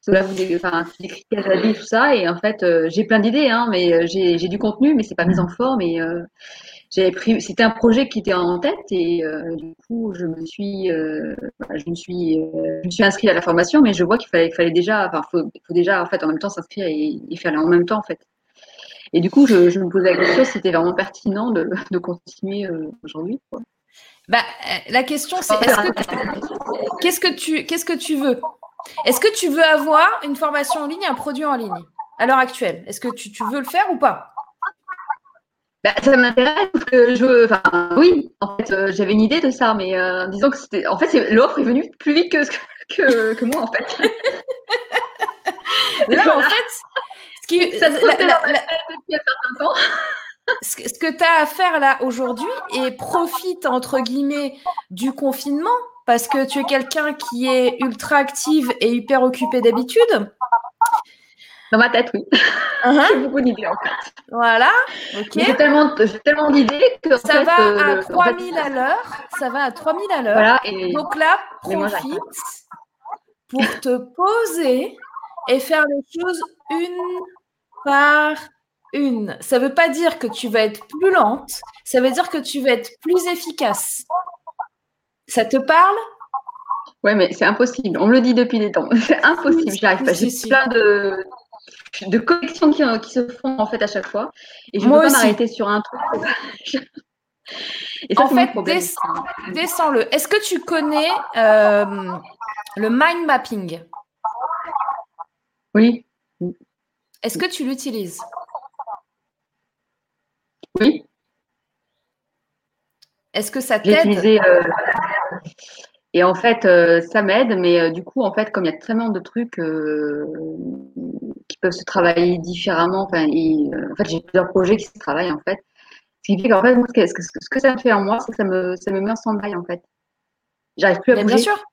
Là, vous enfin, la vie, tout ça, et en fait, euh, j'ai plein d'idées, hein, mais euh, j'ai du contenu, mais c'est pas mis en forme. Et euh, c'était un projet qui était en tête, et du coup, je me suis, je me suis, je me suis inscrite à la formation, mais je vois qu'il fallait, fallait déjà, enfin, faut, faut déjà en fait en même temps s'inscrire et, et, faire en même temps en fait. Et du coup, je, je me posais la question si c'était vraiment pertinent de, de continuer aujourd'hui. Bah, la question, c'est qu'est-ce que tu, qu'est-ce que tu veux? Est-ce que tu veux avoir une formation en ligne, un produit en ligne à l'heure actuelle? Est-ce que tu, veux le faire ou pas? Bah, ça m'intéresse que je enfin oui en fait euh, j'avais une idée de ça mais euh, disons que c'était en fait l'offre est venue plus vite que, que, que moi en fait. Là en fait qui ça depuis un certain temps ce que tu as à faire là aujourd'hui et profite entre guillemets du confinement parce que tu es quelqu'un qui est ultra active et hyper occupé d'habitude Dans ma tête, oui. Uh-huh. J'ai beaucoup d'idées en fait. Voilà. J'ai tellement, tellement d'idées que. Ça va euh, à 3000 à l'heure. Ça va à 3000 à l'heure. Donc là, profite pour te poser et faire les choses une par une. Ça ne veut pas dire que tu vas être plus lente, ça veut dire que tu vas être plus efficace. Ça te parle? Ouais, mais c'est impossible. On me le dit depuis des temps. C'est impossible. J'y arrive pas. J'ai plein de, de connexions qui, qui, se font en fait à chaque fois. Et je ne peux pas m'arrêter sur un truc. Et ça, en fait, descends-le. Est-ce que tu connais euh, le mind mapping? Oui. Est-ce que tu l'utilises? Oui. Est-ce que ça t'aide? Euh, Et en fait, euh, ça m'aide, mais euh, du coup, en fait, comme il y a tellement de trucs qui peuvent se travailler différemment, enfin, en fait, j'ai plusieurs projets qui se travaillent, en fait. Ce qui fait qu'en fait, ce, que, ce que ça me fait en moi, c'est que ça me, ça me met en stand-by, en fait. J'arrive plus à bouger. Bien sûr.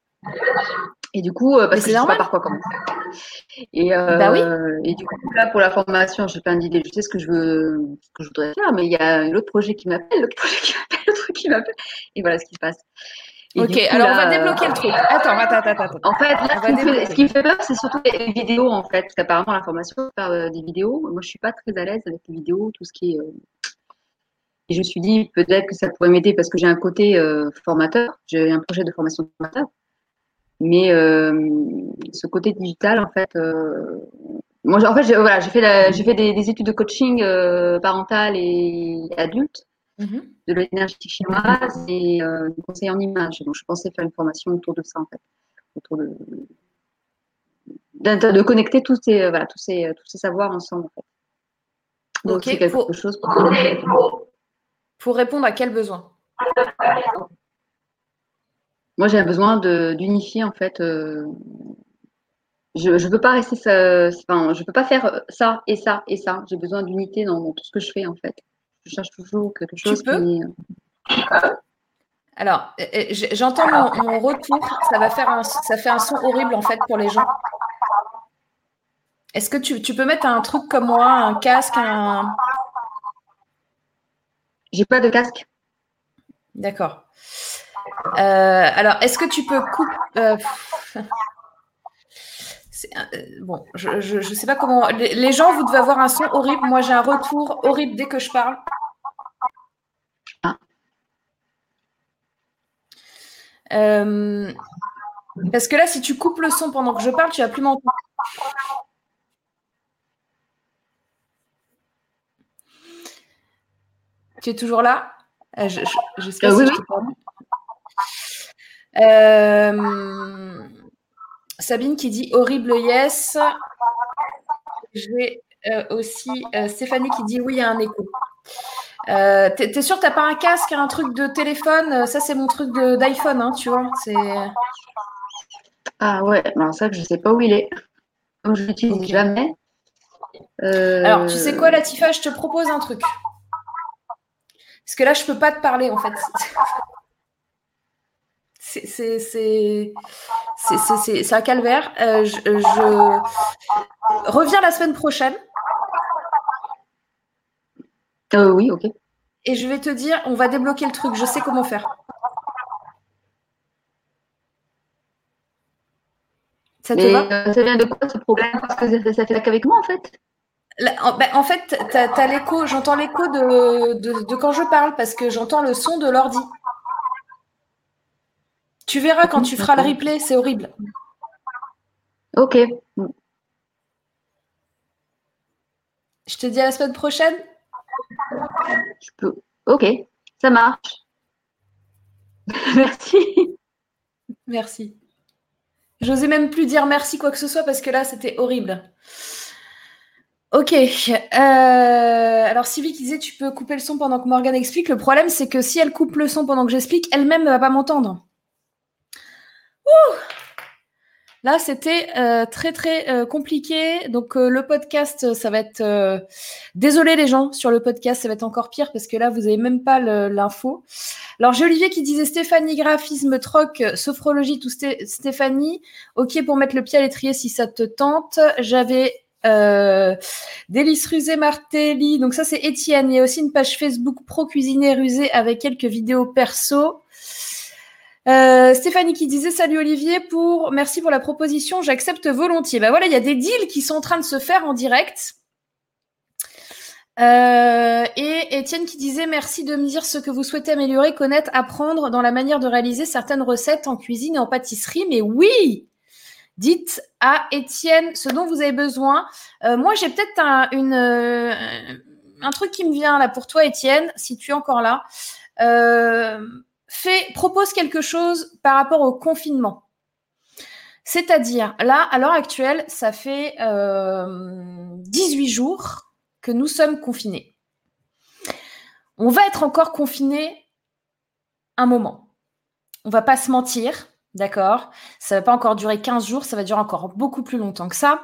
Et du coup, parce que je sais pas par quoi commencer. Et, bah oui. et du coup, là, pour la formation, j'ai plein d'idées. Je sais ce que je veux, ce que je voudrais faire, mais il y a l'autre projet qui m'appelle, l'autre projet qui m'appelle, l'autre qui m'appelle. Et voilà ce qui se passe. ok, alors on va débloquer le truc. Attends, attends, attends, attends. En fait, là, ce, qui fait, ce, qui me fait peur, c'est surtout les vidéos, en fait. Parce qu'apparemment, la formation, faire euh, des vidéos. Moi, je suis pas très à l'aise avec les vidéos, tout ce qui est. Euh... Et je me suis dit, peut-être que ça pourrait m'aider parce que j'ai un côté euh, formateur. J'ai un projet de formation de formateur. Mais euh, ce côté digital, en fait, euh, moi, en fait, j'ai voilà, fait, fait des, des, études de coaching euh, parental et adulte, mm-hmm. de l'énergie chinoise et euh, conseil en images. Donc, je pensais faire une formation autour de ça, en fait, autour de de, de connecter tous ces voilà tous ces tous ces savoirs ensemble. En fait. Donc, c'est quelque pour, chose pour... pour répondre à quel besoin? Moi, j'ai besoin d'unifier en fait. Euh, je ne peux pas rester ça, enfin, je peux pas faire ça et ça et ça. J'ai besoin d'unité dans, tout ce que je fais en fait. Je cherche toujours quelque chose. Tu peux euh, Alors, euh, j'entends mon, retour. Ça va faire un, ça fait un son horrible en fait pour les gens. Est-ce que tu, tu, peux mettre un truc comme moi, un casque, un. J'ai pas de casque. D'accord. Euh, alors, est-ce que tu peux couper. Euh, euh, bon, je ne sais pas comment. Les, gens, vous devez avoir un son horrible. Moi, j'ai un retour horrible dès que je parle. Euh, parce que là, si tu coupes le son pendant que je parle, tu vas plus m'entendre. Tu es toujours là? Euh, je, je, oui, Sabine qui dit horrible yes. J'ai aussi Stéphanie qui dit oui, il y a un écho. Euh, T'es sûr que t'as pas un casque, un truc de téléphone? Euh, Ça, c'est mon truc d'iPhone, hein, tu vois. Ah ouais, non, ça, je sais pas où il est. Comme je l'utilise jamais. Euh, Alors, tu sais quoi, Latifa Je te propose un truc. Parce que là, je peux pas te parler, en fait. C'est un calvaire. Euh, je, je reviens la semaine prochaine. Euh, oui, ok. Et je vais te dire, on va débloquer le truc. Je sais comment faire. Ça te va? euh, Ça vient de quoi ce problème Parce que ça, fait qu'avec moi en fait. Ben, en, fait, tu as, l'écho, j'entends l'écho de, de, quand je parle parce que j'entends le son de l'ordi. Tu verras quand tu feras le replay, c'est horrible. Ok. Je te dis à la semaine prochaine. Je peux. Ok, ça marche. merci. Merci. J'osais même plus dire merci quoi que ce soit parce que là, c'était horrible. Ok. Euh, alors, Sylvie qui disait tu peux couper le son pendant que Morgane explique. Le problème, c'est que si elle coupe le son pendant que j'explique, elle-même ne va pas m'entendre. Ouh Là, c'était euh, très très euh, compliqué. Donc euh, le podcast, ça va être. Désolé les gens sur le podcast, ça va être encore pire parce que là, vous n'avez même pas l'info. Alors j'ai Olivier qui disait Stéphanie graphisme troc sophrologie tout Stéphanie. Ok pour mettre le pied à l'étrier si ça te tente. J'avais euh, Délice Rusé Martelly, donc ça c'est Étienne. Il y a aussi une page Facebook Pro Cuisiner Rusé avec quelques vidéos perso. Euh, Stéphanie qui disait salut Olivier pour merci pour la proposition, j'accepte volontiers. Ben voilà, il y a des deals qui sont en train de se faire en direct. Euh, et Étienne qui disait merci de me dire ce que vous souhaitez améliorer, connaître, apprendre dans la manière de réaliser certaines recettes en cuisine et en pâtisserie. Mais oui, dites à Étienne ce dont vous avez besoin. Euh, moi, j'ai peut-être un, une, un truc qui me vient là pour toi, Étienne, si tu es encore là. Propose quelque chose par rapport au confinement. C'est-à-dire, là, à l'heure actuelle, ça fait 18 euh, jours que nous sommes confinés. On va être encore confinés un moment. On va pas se mentir, d'accord? Ça va pas encore durer 15 jours, ça va durer encore beaucoup plus longtemps que ça.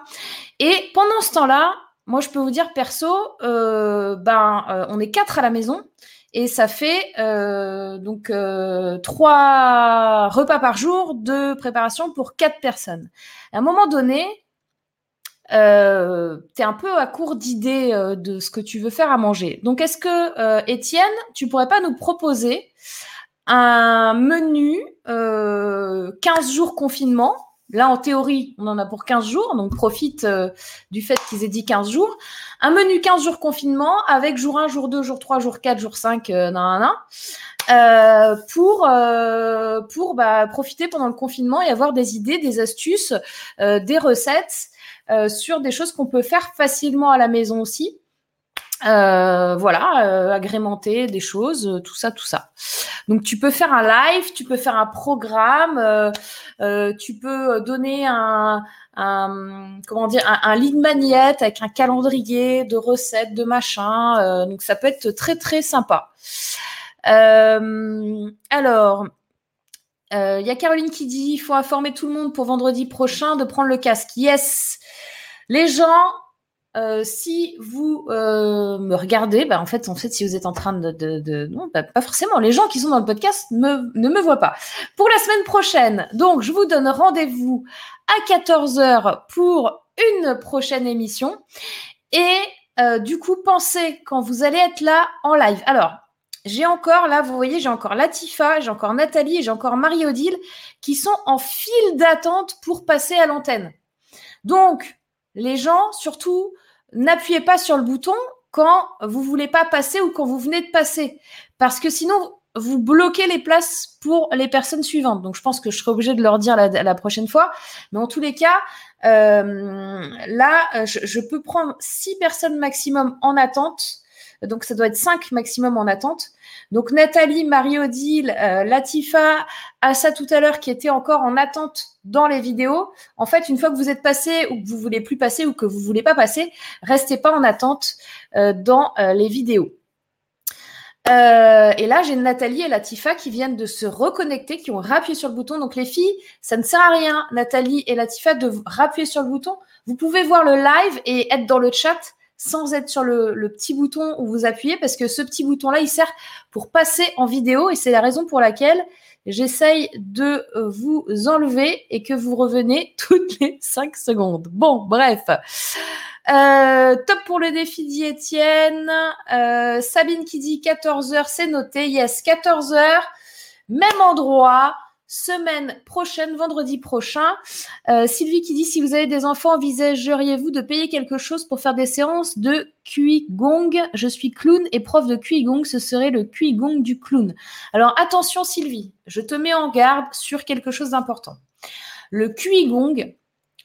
Et pendant ce temps-là, moi, je peux vous dire perso, euh, ben, euh, on est quatre à la maison et ça fait euh, donc euh, trois repas par jour de préparation pour quatre personnes. À un moment donné, euh, tu es un peu à court d'idées euh, de ce que tu veux faire à manger. Donc, est-ce que, euh, Étienne, tu pourrais pas nous proposer un menu 15 jours confinement Là, en théorie, on en a pour 15 jours, donc profite euh, du fait qu'ils aient dit 15 jours. Un menu 15 jours confinement avec jour 1, jour 2, jour 3, jour 4, jour 5, euh, nan, euh, pour, euh, pour bah, profiter pendant le confinement et avoir des idées, des astuces, des recettes sur des choses qu'on peut faire facilement à la maison aussi. Euh, voilà, euh, agrémenter des choses, euh, tout ça, tout ça. Donc tu peux faire un live, tu peux faire un programme, tu peux donner un, comment dire un, un lead magnet avec un calendrier de recettes, de machin. donc ça peut être très très sympa. alors. Il y a Caroline qui dit il faut informer tout le monde pour vendredi prochain de prendre le casque. Yes, les gens euh, si vous euh, me regardez, bah, en fait, en fait, si vous êtes en train de, non, bah, pas forcément. Les gens qui sont dans le podcast ne me voient pas. Pour la semaine prochaine, donc, je vous donne rendez-vous à 14 h pour une prochaine émission. Et euh, du coup, pensez quand vous allez être là en live. Alors, j'ai encore là, vous voyez, j'ai encore Latifa, j'ai encore Nathalie et j'ai encore Marie-Odile qui sont en file d'attente pour passer à l'antenne. Donc, les gens, surtout, n'appuyez pas sur le bouton quand vous voulez pas passer ou quand vous venez de passer. Parce que sinon, vous bloquez les places pour les personnes suivantes. Donc, je pense que je serai obligée de leur dire la, prochaine fois. Mais en tous les cas, euh, là, je, je, peux prendre six personnes maximum en attente. Donc, ça doit être cinq maximum en attente. Donc, Nathalie, Marie-Odile, euh, Latifa, Assa tout à l'heure qui était encore en attente dans les vidéos. En fait, une fois que vous êtes passé ou que vous voulez plus passer ou que vous voulez pas passer, restez pas en attente euh, dans euh, les vidéos. Et là, j'ai Nathalie et Latifa qui viennent de se reconnecter, qui ont rappuyé sur le bouton. Donc, les filles, ça ne sert à rien, Nathalie et Latifa, de rappuyer sur le bouton. Vous pouvez voir le live et être dans le chat sans être sur le, petit bouton où vous appuyez, parce que ce petit bouton-là, il sert pour passer en vidéo et c'est la raison pour laquelle j'essaye de vous enlever et que vous revenez toutes les 5 secondes. Bon, bref. Euh, top pour le défi d'Étienne. Euh, Sabine qui dit 14h, c'est noté. Yes, 14h, même endroit. Semaine prochaine, vendredi prochain. Euh, Sylvie qui dit si vous avez des enfants, envisageriez-vous de payer quelque chose pour faire des séances de Gong Je suis clown et prof de Gong, ce serait le Gong du clown. Alors attention Sylvie, je te mets en garde sur quelque chose d'important. Le Gong,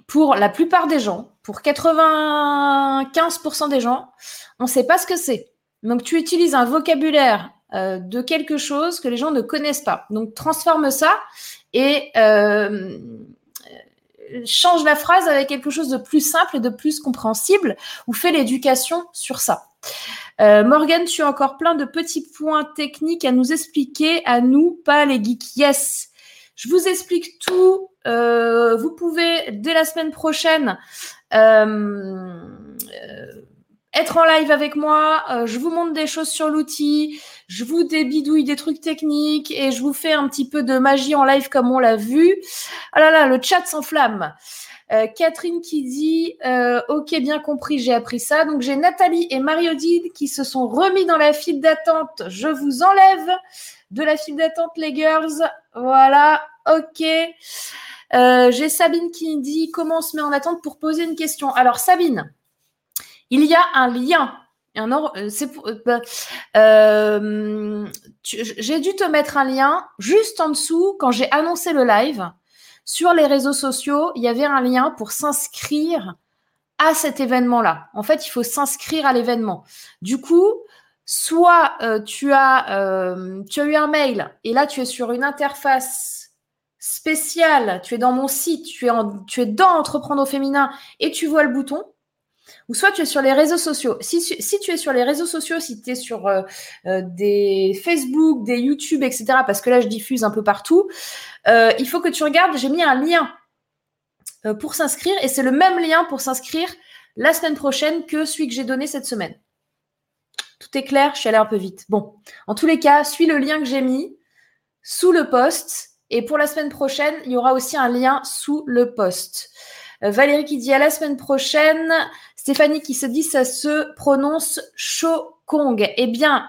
pour la plupart des gens, pour 95% des gens, on ne sait pas ce que c'est. Donc tu utilises un vocabulaire euh, de quelque chose que les gens ne connaissent pas. Donc transforme ça et euh, change la phrase avec quelque chose de plus simple et de plus compréhensible ou fais l'éducation sur ça. Euh, Morgan, tu as encore plein de petits points techniques à nous expliquer, à nous, pas les geeks. Yes, je vous explique tout. Vous pouvez, dès la semaine prochaine, être en live avec moi. Je vous montre des choses sur l'outil. Je vous débidouille des trucs techniques et je vous fais un petit peu de magie en live comme on l'a vu. Ah là là, le chat s'enflamme. Euh, Catherine qui dit euh, Ok, bien compris, j'ai appris ça. Donc j'ai Nathalie et Marie-Odile qui se sont remis dans la file d'attente. Je vous enlève de la file d'attente, les girls. Voilà, ok. Euh, j'ai Sabine qui dit Comment on se met en attente pour poser une question? Alors, Sabine, il y a un lien. Euh, euh, euh, j'ai dû te mettre un lien juste en dessous quand j'ai annoncé le live. Sur les réseaux sociaux, il y avait un lien pour s'inscrire à cet événement-là. En fait, il faut s'inscrire à l'événement. Du coup, soit tu, as, tu as eu un mail et là, tu es sur une interface spéciale, tu es dans mon site, tu es, tu es dans Entreprendre au féminin et tu vois le bouton ou soit tu es sur les réseaux sociaux. Si, tu es sur les réseaux sociaux, si tu es sur euh, euh, des Facebook, des YouTube, etc., parce que là, je diffuse un peu partout, euh, il faut que tu regardes, j'ai mis un lien pour s'inscrire et c'est le même lien pour s'inscrire la semaine prochaine que celui que j'ai donné cette semaine. Tout est clair, je suis allée un peu vite. Bon, en tous les cas, suis le lien que j'ai mis sous le post et pour la semaine prochaine, il y aura aussi un lien sous le post. Valérie qui dit à la semaine prochaine. Stéphanie qui se dit ça se prononce Shokong. Eh bien,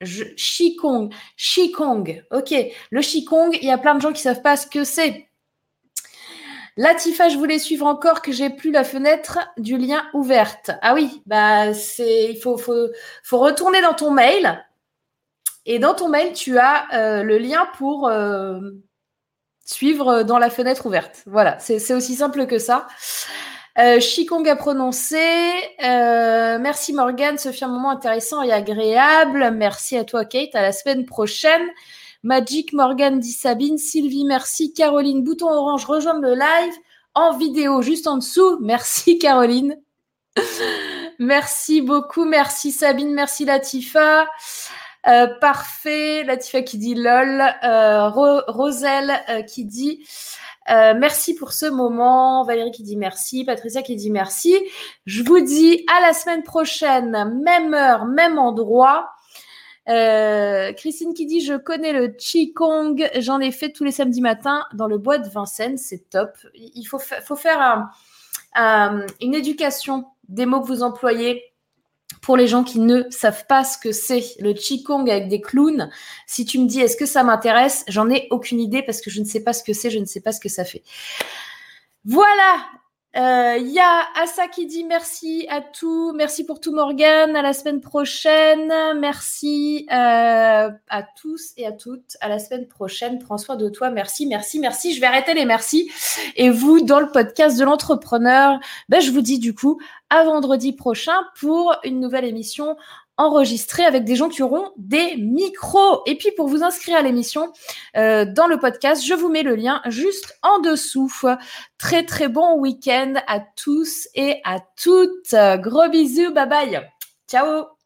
je, Shikong, Shikong. Ok, le Shikong, il y a plein de gens qui savent pas ce que c'est. Latifa, je voulais suivre encore que j'ai plus la fenêtre du lien ouverte. Ah oui, bah c'est, il faut retourner dans ton mail. Et dans ton mail, tu as euh, le lien pour euh, suivre dans la fenêtre ouverte. Voilà, c'est aussi simple que ça. Euh, a prononcé. Euh, merci Morgane, ce fut un moment intéressant et agréable. Merci à toi Kate, à la semaine prochaine. Magic Morgan dit Sabine, Sylvie, merci. Caroline, bouton orange, rejoindre le live en vidéo juste en dessous. Merci Caroline. merci beaucoup, merci Sabine, merci Latifa. Euh, parfait, Latifa qui dit lol. Euh, Roselle qui dit euh, merci pour ce moment. Valérie qui dit merci. Patricia qui dit merci. Je vous dis à la semaine prochaine, même heure, même endroit. Euh, Christine qui dit je connais le Qigong, j'en ai fait tous les samedis matins dans le bois de Vincennes, c'est top. Il faut, faut faire une éducation des mots que vous employez pour les gens qui ne savent pas ce que c'est le Qigong avec des clowns, si tu me dis est-ce que ça m'intéresse, j'en ai aucune idée parce que je ne sais pas ce que c'est, je ne sais pas ce que ça fait. Voilà, Euh, Il y a Asa qui dit merci à tout. Merci pour tout, Morgane. À la semaine prochaine. Merci euh, à tous et à toutes. À la semaine prochaine. Prends soin de toi. Merci, merci, merci. Je vais arrêter les merci. Et vous, dans le podcast de l'entrepreneur, ben, je vous dis du coup à vendredi prochain pour une nouvelle émission enregistrée avec des gens qui auront des micros. Et puis pour vous inscrire à l'émission euh, dans le podcast, je vous mets le lien juste en dessous. Très très bon week-end à tous et à toutes. Gros bisous, bye bye. Ciao